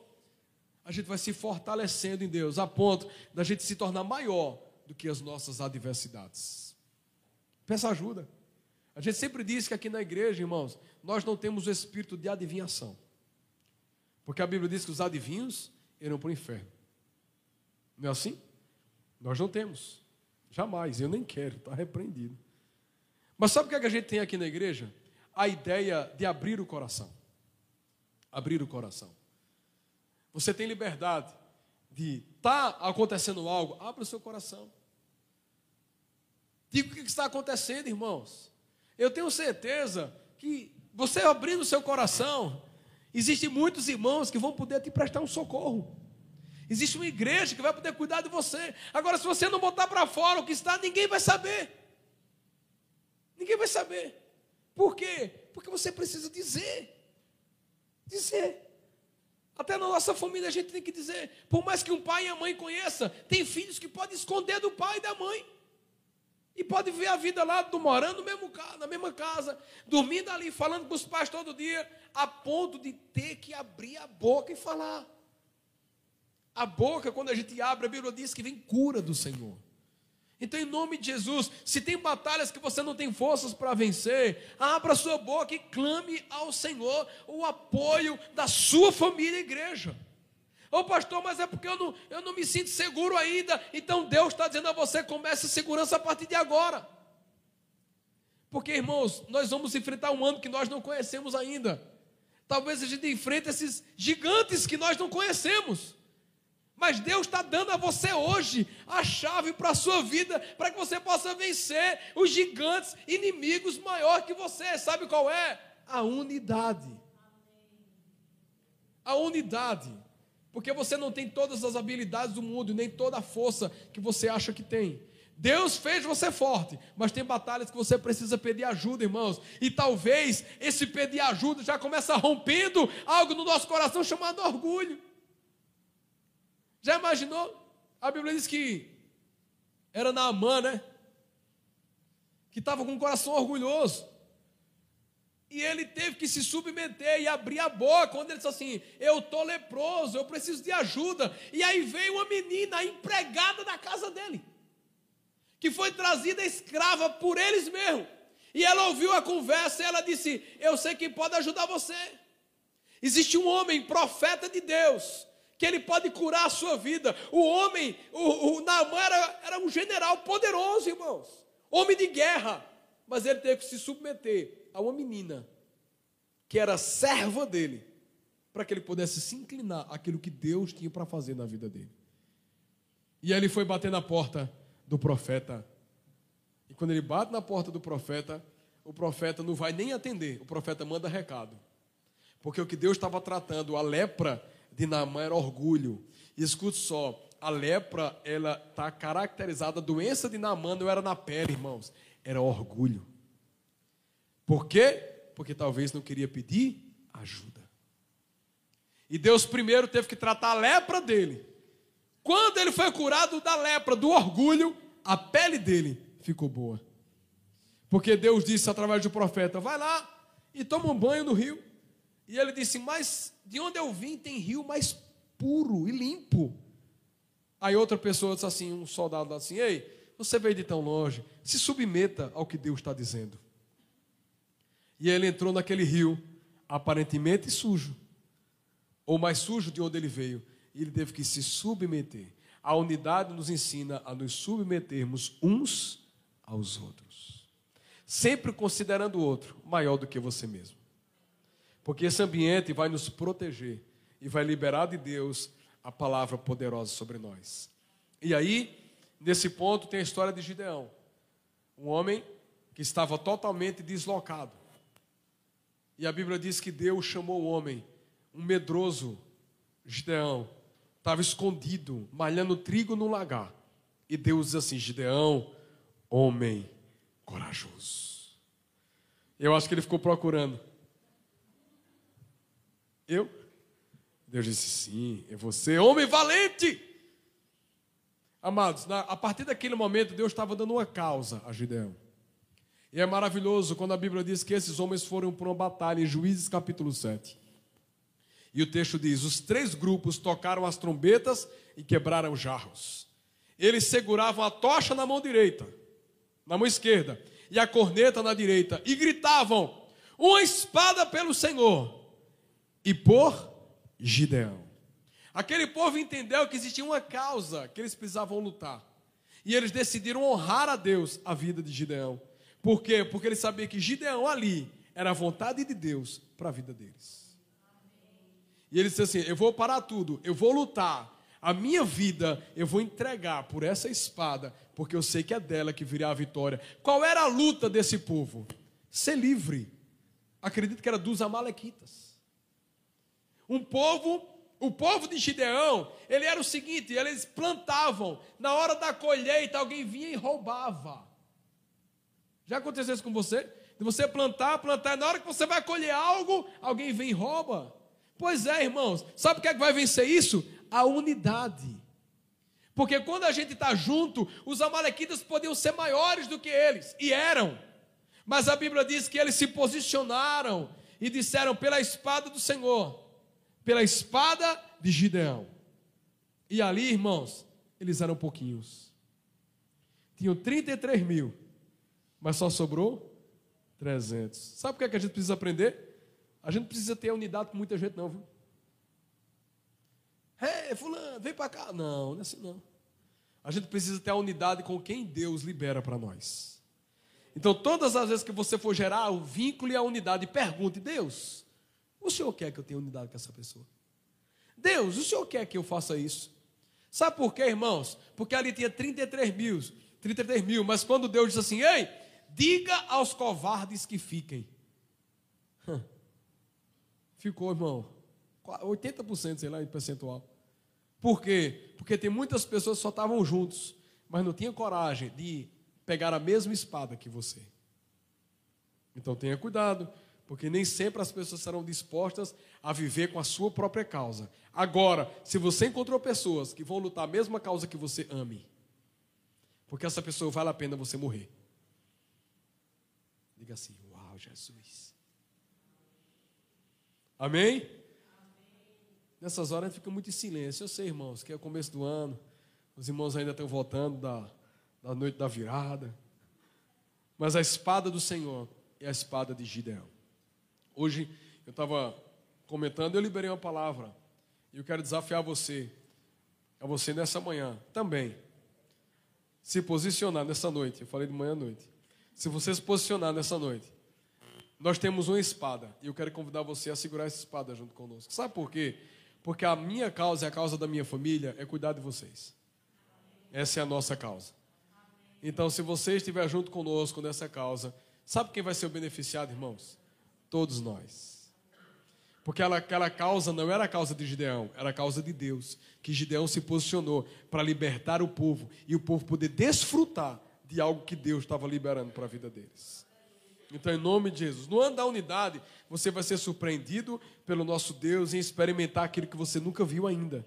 A gente vai se fortalecendo em Deus, a ponto da gente se tornar maior do que as nossas adversidades. Peça ajuda. A gente sempre diz que aqui na igreja, irmãos, nós não temos o espírito de adivinhação. Porque a Bíblia diz que os adivinhos irão para o inferno. Não é assim? Nós não temos. Jamais. Eu nem quero, está repreendido. Mas sabe o que, é que a gente tem aqui na igreja? A ideia de abrir o coração. Abrir o coração. Você tem liberdade de tá acontecendo algo, abra o seu coração. Diga o que está acontecendo, irmãos. Eu tenho certeza que você abrindo o seu coração, Existem muitos irmãos que vão poder te prestar um socorro. Existe uma igreja que vai poder cuidar de você. Agora, se você não botar para fora o que está, ninguém vai saber. Ninguém vai saber. Por quê? Porque você precisa dizer. Dizer. Até na nossa família a gente tem que dizer. Por mais que um pai e a mãe conheça, tem filhos que podem esconder do pai e da mãe. E pode ver a vida lá, morando no mesmo, na mesma casa, dormindo ali, falando com os pais todo dia, a ponto de ter que abrir a boca e falar. A boca, quando a gente abre, a Bíblia diz que vem cura do Senhor. Então, em nome de Jesus, se tem batalhas que você não tem forças para vencer, abra sua boca e clame ao Senhor o apoio da sua família e igreja. Ô pastor, mas é porque eu não, eu não me sinto seguro ainda. Então Deus está dizendo a você: comece a segurança a partir de agora. Porque, irmãos, nós vamos enfrentar um ano que nós não conhecemos ainda. Talvez a gente enfrente esses gigantes que nós não conhecemos. Mas Deus está dando a você hoje a chave para a sua vida, para que você possa vencer os gigantes, inimigos maior que você. Sabe qual é? A unidade. A unidade. Porque você não tem todas as habilidades do mundo, nem toda a força que você acha que tem. Deus fez você forte, mas tem batalhas que você precisa pedir ajuda, irmãos. E talvez esse pedir ajuda já começa rompendo algo no nosso coração chamado orgulho. Já imaginou? A Bíblia diz que era Naamã, né? Que estava com um coração orgulhoso. E ele teve que se submeter e abrir a boca quando ele disse assim: Eu estou leproso, eu preciso de ajuda. E aí veio uma menina, empregada da casa dele, que foi trazida escrava por eles mesmos. E ela ouviu a conversa e ela disse: Eu sei quem pode ajudar você. Existe um homem, profeta de Deus, que ele pode curar a sua vida. O homem, o, o Naamã era, era um general poderoso, irmãos, homem de guerra, mas ele teve que se submeter a uma menina que era serva dele, para que ele pudesse se inclinar àquilo que Deus tinha para fazer na vida dele. E aí ele foi bater na porta do profeta. E quando ele bate na porta do profeta, o profeta não vai nem atender, o profeta manda recado. Porque o que Deus estava tratando, a lepra de Naamã era orgulho. E escute só, a lepra, ela está caracterizada, a doença de Naamã não era na pele, irmãos, era orgulho. Por quê? Porque talvez não queria pedir ajuda. E Deus primeiro teve que tratar a lepra dele. Quando ele foi curado da lepra, do orgulho, a pele dele ficou boa. Porque Deus disse através do profeta: vai lá e toma um banho no rio. E ele disse: Mas de onde eu vim tem rio mais puro e limpo. Aí outra pessoa disse assim: um soldado assim: Ei, você veio de tão longe, se submeta ao que Deus está dizendo. E ele entrou naquele rio, aparentemente sujo, ou mais sujo de onde ele veio, e ele teve que se submeter. A unidade nos ensina a nos submetermos uns aos outros, sempre considerando o outro maior do que você mesmo, porque esse ambiente vai nos proteger e vai liberar de Deus a palavra poderosa sobre nós. E aí, nesse ponto, tem a história de Gideão, um homem que estava totalmente deslocado e a Bíblia diz que Deus chamou o homem, um medroso Gideão, estava escondido, malhando trigo no lagar. E Deus diz assim: Gideão, homem corajoso. Eu acho que ele ficou procurando. Eu? Deus disse: sim, é você, homem valente. Amados, a partir daquele momento, Deus estava dando uma causa a Gideão. E é maravilhoso quando a Bíblia diz que esses homens foram para uma batalha em Juízes capítulo 7. E o texto diz: os três grupos tocaram as trombetas e quebraram jarros. Eles seguravam a tocha na mão direita, na mão esquerda, e a corneta na direita, e gritavam: Uma espada pelo Senhor e por Gideão. Aquele povo entendeu que existia uma causa que eles precisavam lutar. E eles decidiram honrar a Deus a vida de Gideão. Por quê? Porque ele sabia que Gideão ali era a vontade de Deus para a vida deles. E ele disse assim: Eu vou parar tudo, eu vou lutar. A minha vida eu vou entregar por essa espada, porque eu sei que é dela que virá a vitória. Qual era a luta desse povo? Ser livre. Acredito que era dos Amalequitas. Um povo, o povo de Gideão, ele era o seguinte: eles plantavam, na hora da colheita, alguém vinha e roubava. Já aconteceu isso com você? De você plantar, plantar, na hora que você vai colher algo, alguém vem e rouba. Pois é, irmãos, sabe o que, é que vai vencer isso? A unidade. Porque quando a gente está junto, os amalequitas podiam ser maiores do que eles, e eram. Mas a Bíblia diz que eles se posicionaram e disseram: pela espada do Senhor, pela espada de Gideão. E ali, irmãos, eles eram pouquinhos. tinham 33 mil, mas só sobrou 300. Sabe o que, é que a gente precisa aprender? A gente precisa ter unidade com muita gente, não, viu? Ei, fulano, vem para cá. Não, não é assim não. A gente precisa ter a unidade com quem Deus libera para nós. Então, todas as vezes que você for gerar o vínculo e a unidade, pergunte: Deus, o Senhor quer que eu tenha unidade com essa pessoa? Deus, o Senhor quer que eu faça isso? Sabe por quê, irmãos? Porque ali tinha 33 mil, 33 mil, mas quando Deus disse assim: Ei, diga aos covardes que fiquem. Ficou, irmão, 80%, sei lá, em percentual. Por quê? Porque tem muitas pessoas que só estavam juntos, mas não tinham coragem de pegar a mesma espada que você. Então tenha cuidado, porque nem sempre as pessoas serão dispostas a viver com a sua própria causa. Agora, se você encontrou pessoas que vão lutar a mesma causa que você, ame. Porque essa pessoa vale a pena você morrer. Diga assim: Uau, Jesus. Amém? Nessas horas a gente fica muito em silêncio. Eu sei, irmãos, que é o começo do ano. Os irmãos ainda estão voltando da, da noite da virada. Mas a espada do Senhor é a espada de Gideão. Hoje eu estava comentando, eu liberei uma palavra. E eu quero desafiar você, a você nessa manhã também, se posicionar nessa noite. Eu falei de manhã à noite. Se você se posicionar nessa noite, nós temos uma espada. E eu quero convidar você a segurar essa espada junto conosco. Sabe por quê? Porque a minha causa e a causa da minha família é cuidar de vocês. Essa é a nossa causa. Então, se você estiver junto conosco nessa causa, sabe quem vai ser o beneficiado, irmãos? Todos nós. Porque aquela causa não era a causa de Gideão, era a causa de Deus. Que Gideão se posicionou para libertar o povo e o povo poder desfrutar de algo que Deus estava liberando para a vida deles. Então, em nome de Jesus, no ano da unidade, você vai ser surpreendido pelo nosso Deus em experimentar aquilo que você nunca viu ainda.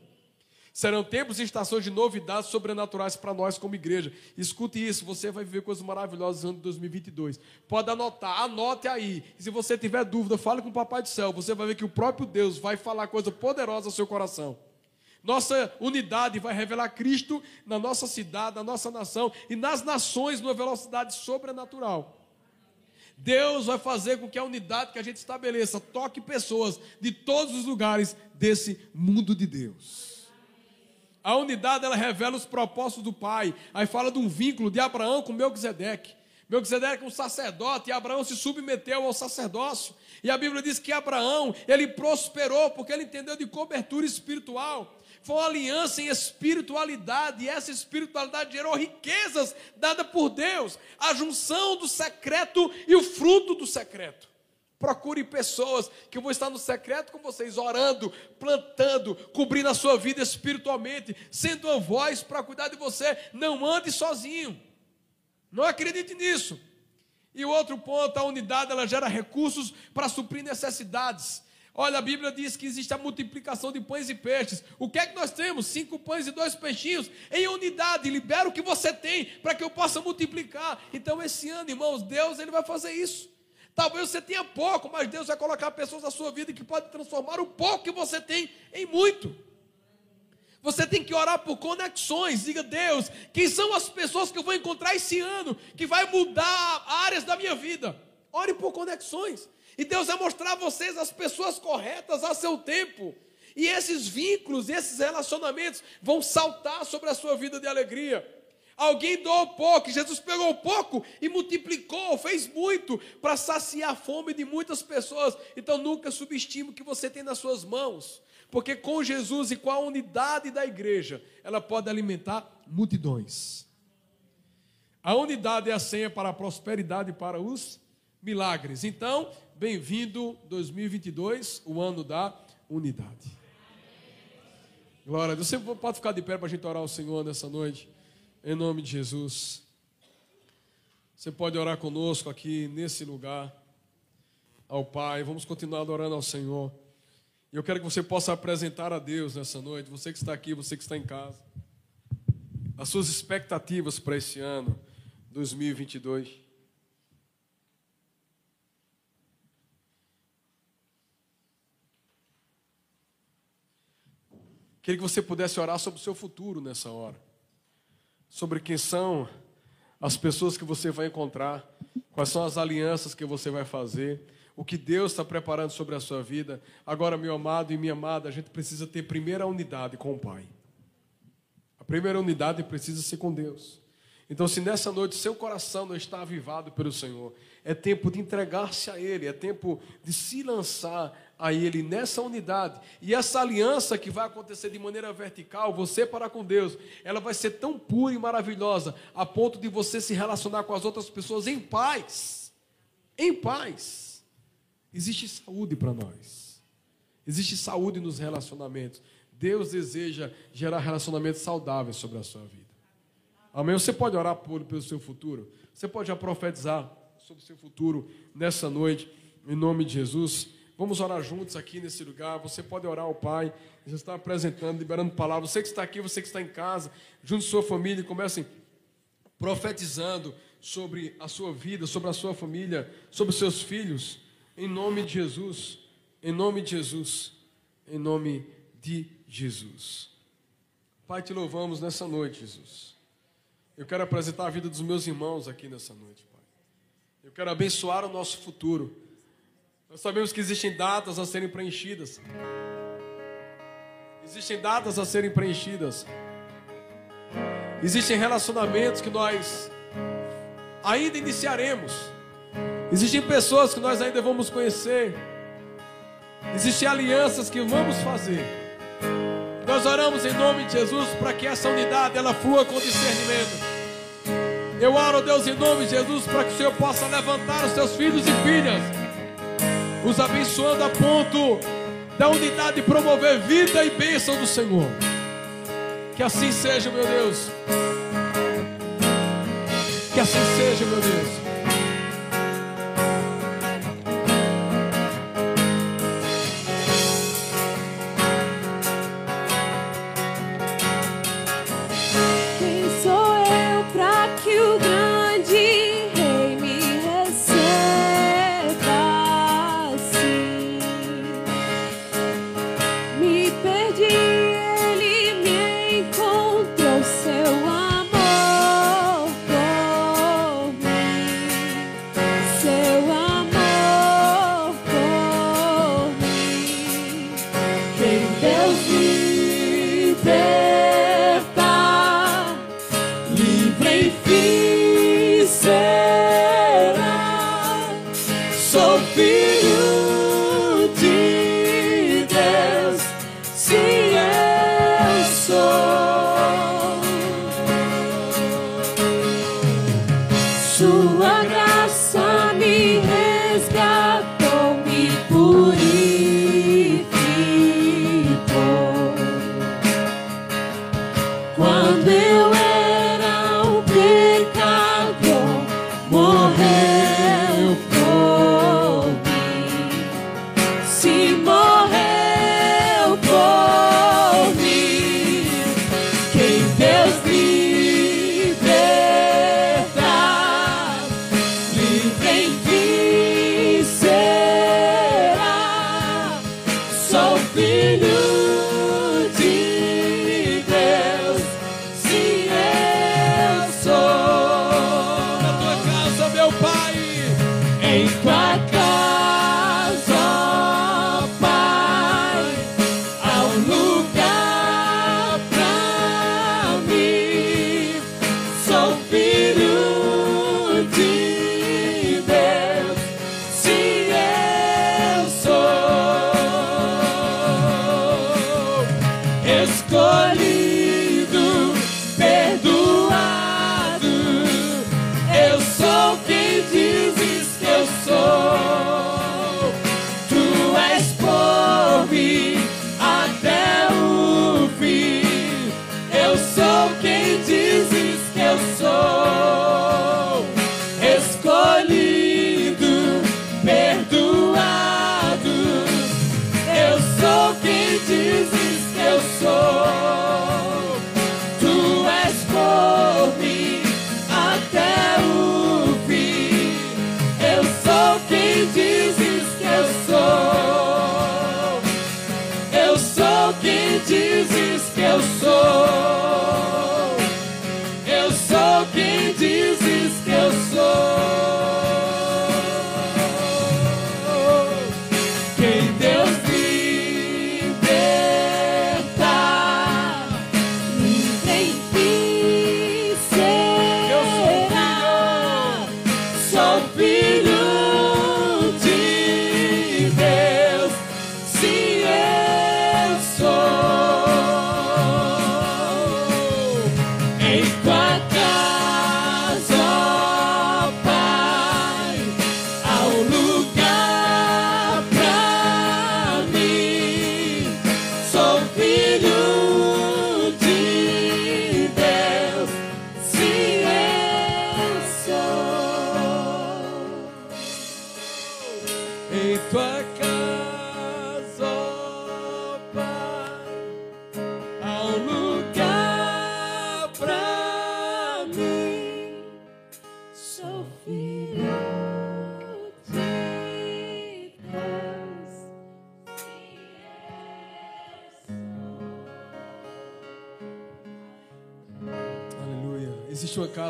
Serão tempos e estações de novidades sobrenaturais para nós como igreja. Escute isso, você vai viver coisas maravilhosas no ano de 2022. Pode anotar, anote aí. E se você tiver dúvida, fale com o Papai do Céu. Você vai ver que o próprio Deus vai falar coisa poderosa ao seu coração. Nossa unidade vai revelar Cristo na nossa cidade, na nossa nação e nas nações numa velocidade sobrenatural. Deus vai fazer com que a unidade que a gente estabeleça toque pessoas de todos os lugares desse mundo de Deus. A unidade ela revela os propósitos do Pai. Aí fala de um vínculo de Abraão com Melquisedeque. Melquisedeque é um sacerdote e Abraão se submeteu ao sacerdócio. E a Bíblia diz que Abraão, ele prosperou porque ele entendeu de cobertura espiritual. Foi uma aliança em espiritualidade, e essa espiritualidade gerou riquezas dadas por Deus, a junção do secreto e o fruto do secreto. Procure pessoas que vão estar no secreto com vocês, orando, plantando, cobrindo a sua vida espiritualmente, sendo uma voz para cuidar de você. Não ande sozinho. Não acredite nisso. E o outro ponto, a unidade, ela gera recursos para suprir necessidades. Olha, a Bíblia diz que existe a multiplicação de pães e peixes. O que é que nós temos? Cinco pães e dois peixinhos. Em unidade, libera o que você tem para que eu possa multiplicar. Então, esse ano, irmãos, Deus ele vai fazer isso. Talvez você tenha pouco, mas Deus vai colocar pessoas na sua vida que podem transformar o pouco que você tem em muito. Você tem que orar por conexões. Diga, Deus, quem são as pessoas que eu vou encontrar esse ano que vai mudar áreas da minha vida? Ore por conexões. E Deus vai mostrar a vocês as pessoas corretas a seu tempo. E esses vínculos, esses relacionamentos vão saltar sobre a sua vida de alegria. Alguém doou pouco, Jesus pegou pouco e multiplicou, fez muito para saciar a fome de muitas pessoas. Então nunca subestime o que você tem nas suas mãos, porque com Jesus e com a unidade da igreja, ela pode alimentar multidões. A unidade é a senha para a prosperidade e para os milagres. Então, bem-vindo 2022, o ano da unidade. Glória a Deus. Você pode ficar de pé para a gente orar ao Senhor nessa noite. Em nome de Jesus. Você pode orar conosco aqui nesse lugar ao Pai. Vamos continuar adorando ao Senhor. E eu quero que você possa apresentar a Deus nessa noite, você que está aqui, você que está em casa, as suas expectativas para esse ano 2022. Queria que você pudesse orar sobre o seu futuro nessa hora sobre quem são
as pessoas que você vai encontrar, quais são as alianças que você vai fazer, o que Deus está preparando sobre a sua vida. Agora, meu amado e minha amada, a gente precisa ter primeira unidade com o Pai. A primeira unidade precisa ser com Deus. Então, se nessa noite seu coração não está avivado pelo Senhor, é tempo de entregar-se a Ele, é tempo de se lançar a Ele nessa unidade. E essa aliança que vai acontecer de maneira vertical, você para com Deus, ela vai ser tão pura e maravilhosa, a ponto de você se relacionar com as outras pessoas em paz. Em paz. Existe saúde para nós. Existe saúde nos relacionamentos. Deus deseja gerar relacionamentos saudáveis sobre a sua vida. Amém? Você pode orar por, pelo seu futuro? Você pode já profetizar sobre o seu futuro nessa noite, em nome de Jesus. Vamos orar juntos aqui nesse lugar. Você pode orar ao Pai. Já está apresentando, liberando palavras. Você que está aqui, você que está em casa, junto com sua família, comecem profetizando sobre a sua vida, sobre a sua família, sobre os seus filhos, em nome de Jesus. Em nome de Jesus. Em nome de Jesus. Pai, te louvamos nessa noite, Jesus. Eu quero apresentar a vida dos meus irmãos aqui nessa noite, Pai. Eu quero abençoar o nosso futuro. Nós sabemos que existem datas a serem preenchidas. Existem datas a serem preenchidas. Existem relacionamentos que nós ainda iniciaremos. Existem pessoas que nós ainda vamos conhecer. Existem alianças que vamos fazer. Nós oramos em nome de Jesus para que essa unidade ela flua com discernimento. Eu oro, Deus, em nome de Jesus, para que o Senhor possa levantar os seus filhos e filhas, os abençoando a ponto da unidade promover vida e bênção do Senhor. Que assim seja, meu Deus. Que assim seja, meu Deus.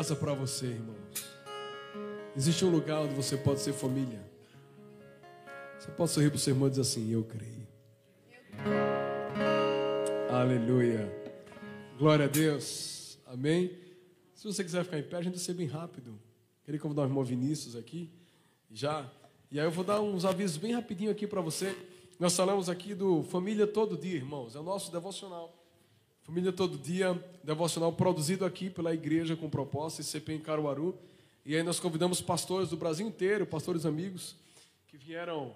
Casa
para você, irmãos. Existe um lugar onde você pode ser família. Você pode sorrir para o seu irmão e dizer assim: Eu creio. Aleluia. Glória a Deus. Amém. Se você quiser ficar em pé, a gente vai ser bem rápido. Queria convidar o irmão Vinícius aqui. Já. E aí eu vou dar uns avisos bem rapidinho aqui para você. Nós falamos aqui do Família Todo Dia, irmãos. É o nosso devocional. Família Todo Dia, devocional produzido aqui pela igreja com proposta ICP em Caruaru. E aí nós convidamos pastores do Brasil inteiro, pastores amigos, que vieram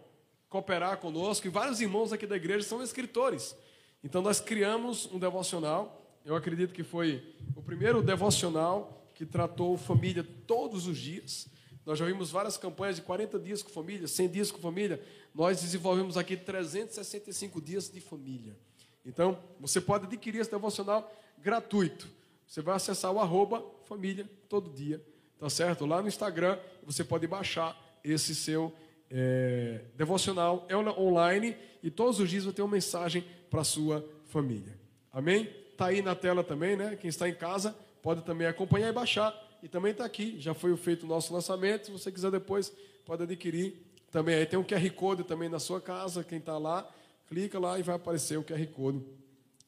cooperar conosco. E vários irmãos aqui da igreja são escritores. Então nós criamos um devocional. Eu acredito que foi o primeiro devocional que tratou família todos os dias. Nós já vimos várias campanhas de 40 dias com família, 100 dias com família. Nós desenvolvemos aqui 365 dias de família. Então, você pode adquirir esse devocional gratuito. Você vai acessar o arroba família todo dia, tá certo? Lá no Instagram, você pode baixar esse seu é, devocional. É online e todos os dias vai ter uma mensagem para a sua família. Amém? Está aí na tela também, né? Quem está em casa pode também acompanhar e baixar. E também está aqui, já foi feito o nosso lançamento. Se você quiser depois, pode adquirir também. Aí tem um QR Code também na sua casa, quem está lá clica lá e vai aparecer o QR Code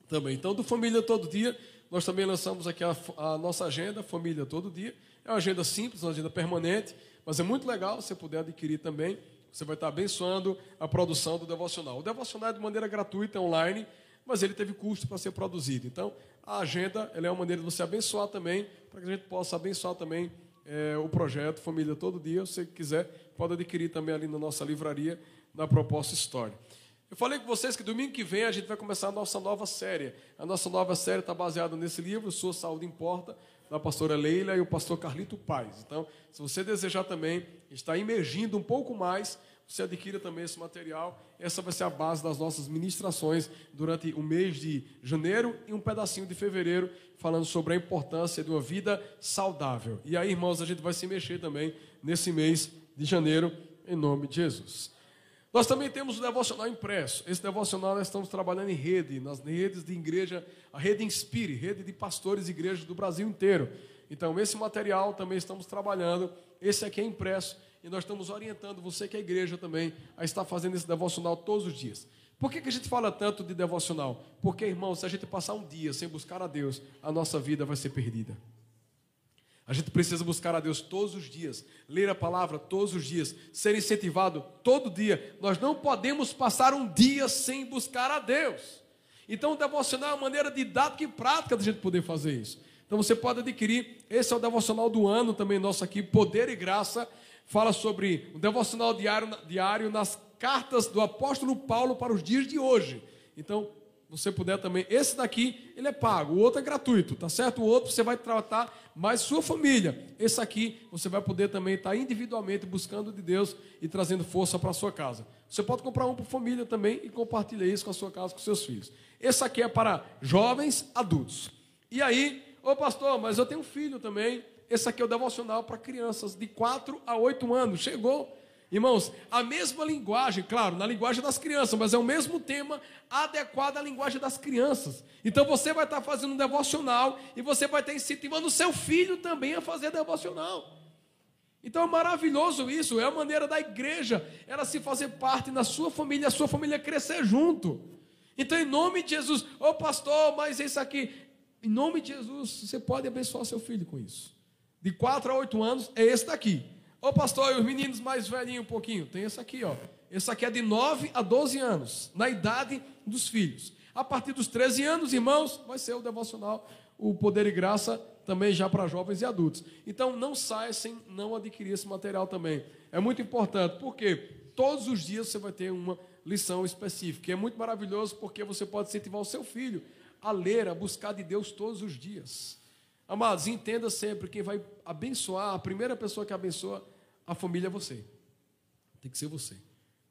também. Então, do Família Todo Dia, nós também lançamos aqui a, a, nossa agenda, Família Todo Dia. É uma agenda simples, uma agenda permanente, mas é muito legal se você puder adquirir também. Você vai estar abençoando a produção do devocional. O devocional é de maneira gratuita, online, mas ele teve custo para ser produzido. Então, a agenda é uma maneira de você abençoar também, para que a gente possa abençoar também é, o projeto Família Todo Dia. Se você quiser, pode adquirir também ali na nossa livraria, na Proposta História. Eu falei com vocês que domingo que vem a gente vai começar a nossa nova série. A nossa nova série está baseada nesse livro, Sua Saúde Importa, da pastora Leila e o pastor Carlito Paz. Então, se você desejar também estar imergindo um pouco mais, você adquira também esse material. Essa vai ser a base das nossas ministrações durante o mês de janeiro e um pedacinho de fevereiro, falando sobre a importância de uma vida saudável. E aí, irmãos, a gente vai se mexer também nesse mês de janeiro, em nome de Jesus. Nós também temos o devocional impresso. Esse devocional nós estamos trabalhando em rede, nas redes de igreja, a rede Inspire, rede de pastores e igrejas do Brasil inteiro. Então, esse material também estamos trabalhando. Esse aqui é impresso e nós estamos orientando você que é igreja também a estar fazendo esse devocional todos os dias. Por que, que a gente fala tanto de devocional? Porque, irmão, se a gente passar um dia sem buscar a Deus, a nossa vida vai ser perdida. A gente precisa buscar a Deus todos os dias, ler a palavra todos os dias, ser incentivado todo dia. Nós não podemos passar um dia sem buscar a Deus. Então, o devocional é uma maneira didática e prática da gente poder fazer isso. Então, você pode adquirir. Esse é o devocional do ano também nosso aqui, Poder e Graça. Fala sobre o devocional diário, diário nas cartas do apóstolo Paulo para os dias de hoje. Então, você puder também, esse daqui ele é pago, o outro é gratuito, tá certo? O outro você vai tratar mais sua família. Esse aqui você vai poder também estar individualmente buscando de Deus e trazendo força para a sua casa. Você pode comprar um para família também e compartilhar isso com a sua casa, com seus filhos. Esse aqui é para jovens adultos. E aí, ô pastor, mas eu tenho um filho também. Esse aqui é o devocional para crianças de 4 a 8 anos. Chegou. Irmãos, a mesma linguagem, claro, na linguagem das crianças, mas é o mesmo tema adequado à linguagem das crianças. Então você vai estar fazendo um devocional e você vai estar incentivando o seu filho também a fazer devocional. Então é maravilhoso isso, é a maneira da igreja ela se fazer parte na sua família, a sua família crescer junto. Então, em nome de Jesus, ô oh, pastor, mas isso aqui, em nome de Jesus, você pode abençoar seu filho com isso. De 4 a 8 anos, é esse daqui. Ô pastor, e os meninos mais velhinhos um pouquinho? Tem esse aqui, ó. Esse aqui é de 9 a 12 anos, na idade dos filhos. A partir dos 13 anos, irmãos, vai ser o devocional, o poder e graça também já para jovens e adultos. Então não saia sem não adquirir esse material também. É muito importante, porque todos os dias você vai ter uma lição específica. E é muito maravilhoso porque você pode incentivar o seu filho a ler, a buscar de Deus todos os dias. Amados, entenda sempre: quem vai abençoar, a primeira pessoa que abençoa a família é você. Tem que ser você.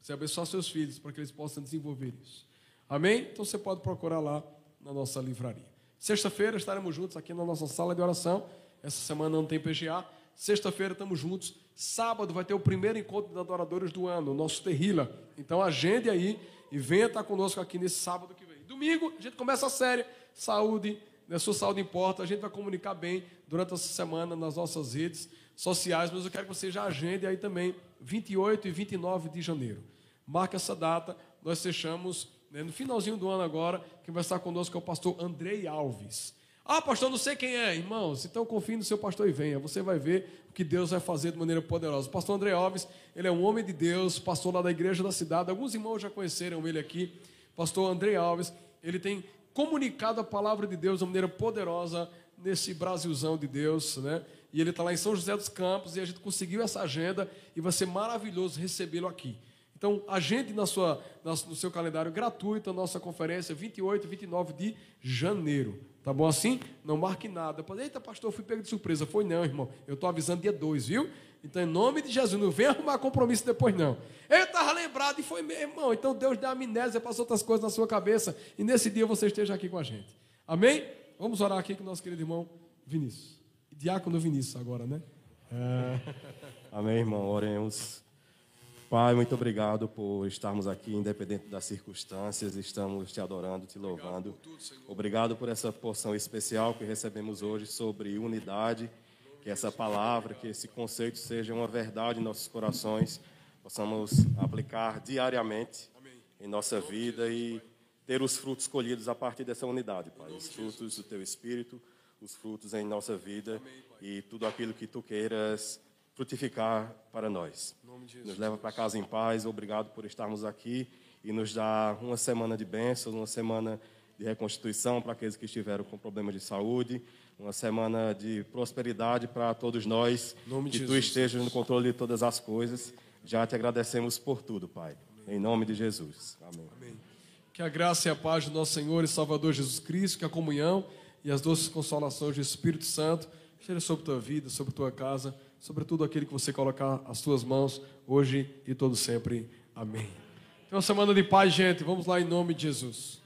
Você abençoar seus filhos para que eles possam desenvolver isso. Amém? Então você pode procurar lá na nossa livraria. Sexta-feira estaremos juntos aqui na nossa sala de oração. Essa semana não tem PGA. Sexta-feira estamos juntos. Sábado vai ter o primeiro encontro de adoradores do ano, o nosso Terrila. Então agende aí e venha estar conosco aqui nesse sábado que vem. Domingo a gente começa a série Saúde, né, sua saúde importa. A gente vai comunicar bem durante essa semana nas nossas redes sociais, mas eu quero que você já agende aí também 28 e 29 de janeiro. Marque essa data, nós fechamos né, no finalzinho do ano agora, quem vai estar conosco é o pastor Andrei Alves. Ah, pastor, não sei quem é, irmãos. Então confie no seu pastor e venha. Você vai ver o que Deus vai fazer de maneira poderosa. O pastor André Alves, ele é um homem de Deus, pastor lá da igreja da cidade. Alguns irmãos já conheceram ele aqui. Pastor André Alves, ele tem comunicado a palavra de Deus de maneira poderosa nesse Brasilzão de Deus, né? E ele está lá em São José dos Campos e a gente conseguiu essa agenda e vai ser maravilhoso recebê-lo aqui. Então, agende na sua, no seu calendário gratuito a nossa conferência 28 e 29 de janeiro. Tá bom assim? Não marque nada. Eita, pastor, eu fui pego de surpresa. Foi não, irmão. Eu estou avisando dia 2, viu? Então, em nome de Jesus, não vem arrumar compromisso depois, não. Eu estava lembrado e foi mesmo, irmão. Então, Deus deu amnésia, passou outras coisas na sua cabeça. E nesse dia você esteja aqui com a gente. Amém? Vamos orar aqui com o nosso querido irmão Vinícius. Diácono Vinícius agora, né?
É... Amém, irmão. Oremos. Pai, muito obrigado por estarmos aqui, independente das circunstâncias, estamos te adorando, te louvando. Obrigado por essa porção especial que recebemos hoje sobre unidade, que essa palavra, que esse conceito seja uma verdade em nossos corações, possamos aplicar diariamente em nossa vida e ter os frutos colhidos a partir dessa unidade, Pai. Os frutos do teu espírito, os frutos em nossa vida e tudo aquilo que tu queiras frutificar para nós. Nos leva para casa em paz. Obrigado por estarmos aqui e nos dar uma semana de bênçãos, uma semana de reconstituição para aqueles que estiveram com problemas de saúde, uma semana de prosperidade para todos nós. que tu estejas no controle de todas as coisas. Já te agradecemos por tudo, Pai. Em nome de Jesus. Amém. Amém.
Que a graça e a paz do nosso Senhor e Salvador Jesus Cristo, que a comunhão e as doces consolações do Espírito Santo esteja sobre tua vida, sobre tua casa sobretudo aquele que você colocar as suas mãos hoje e todo sempre. Amém. Então, uma semana de paz, gente. Vamos lá em nome de Jesus.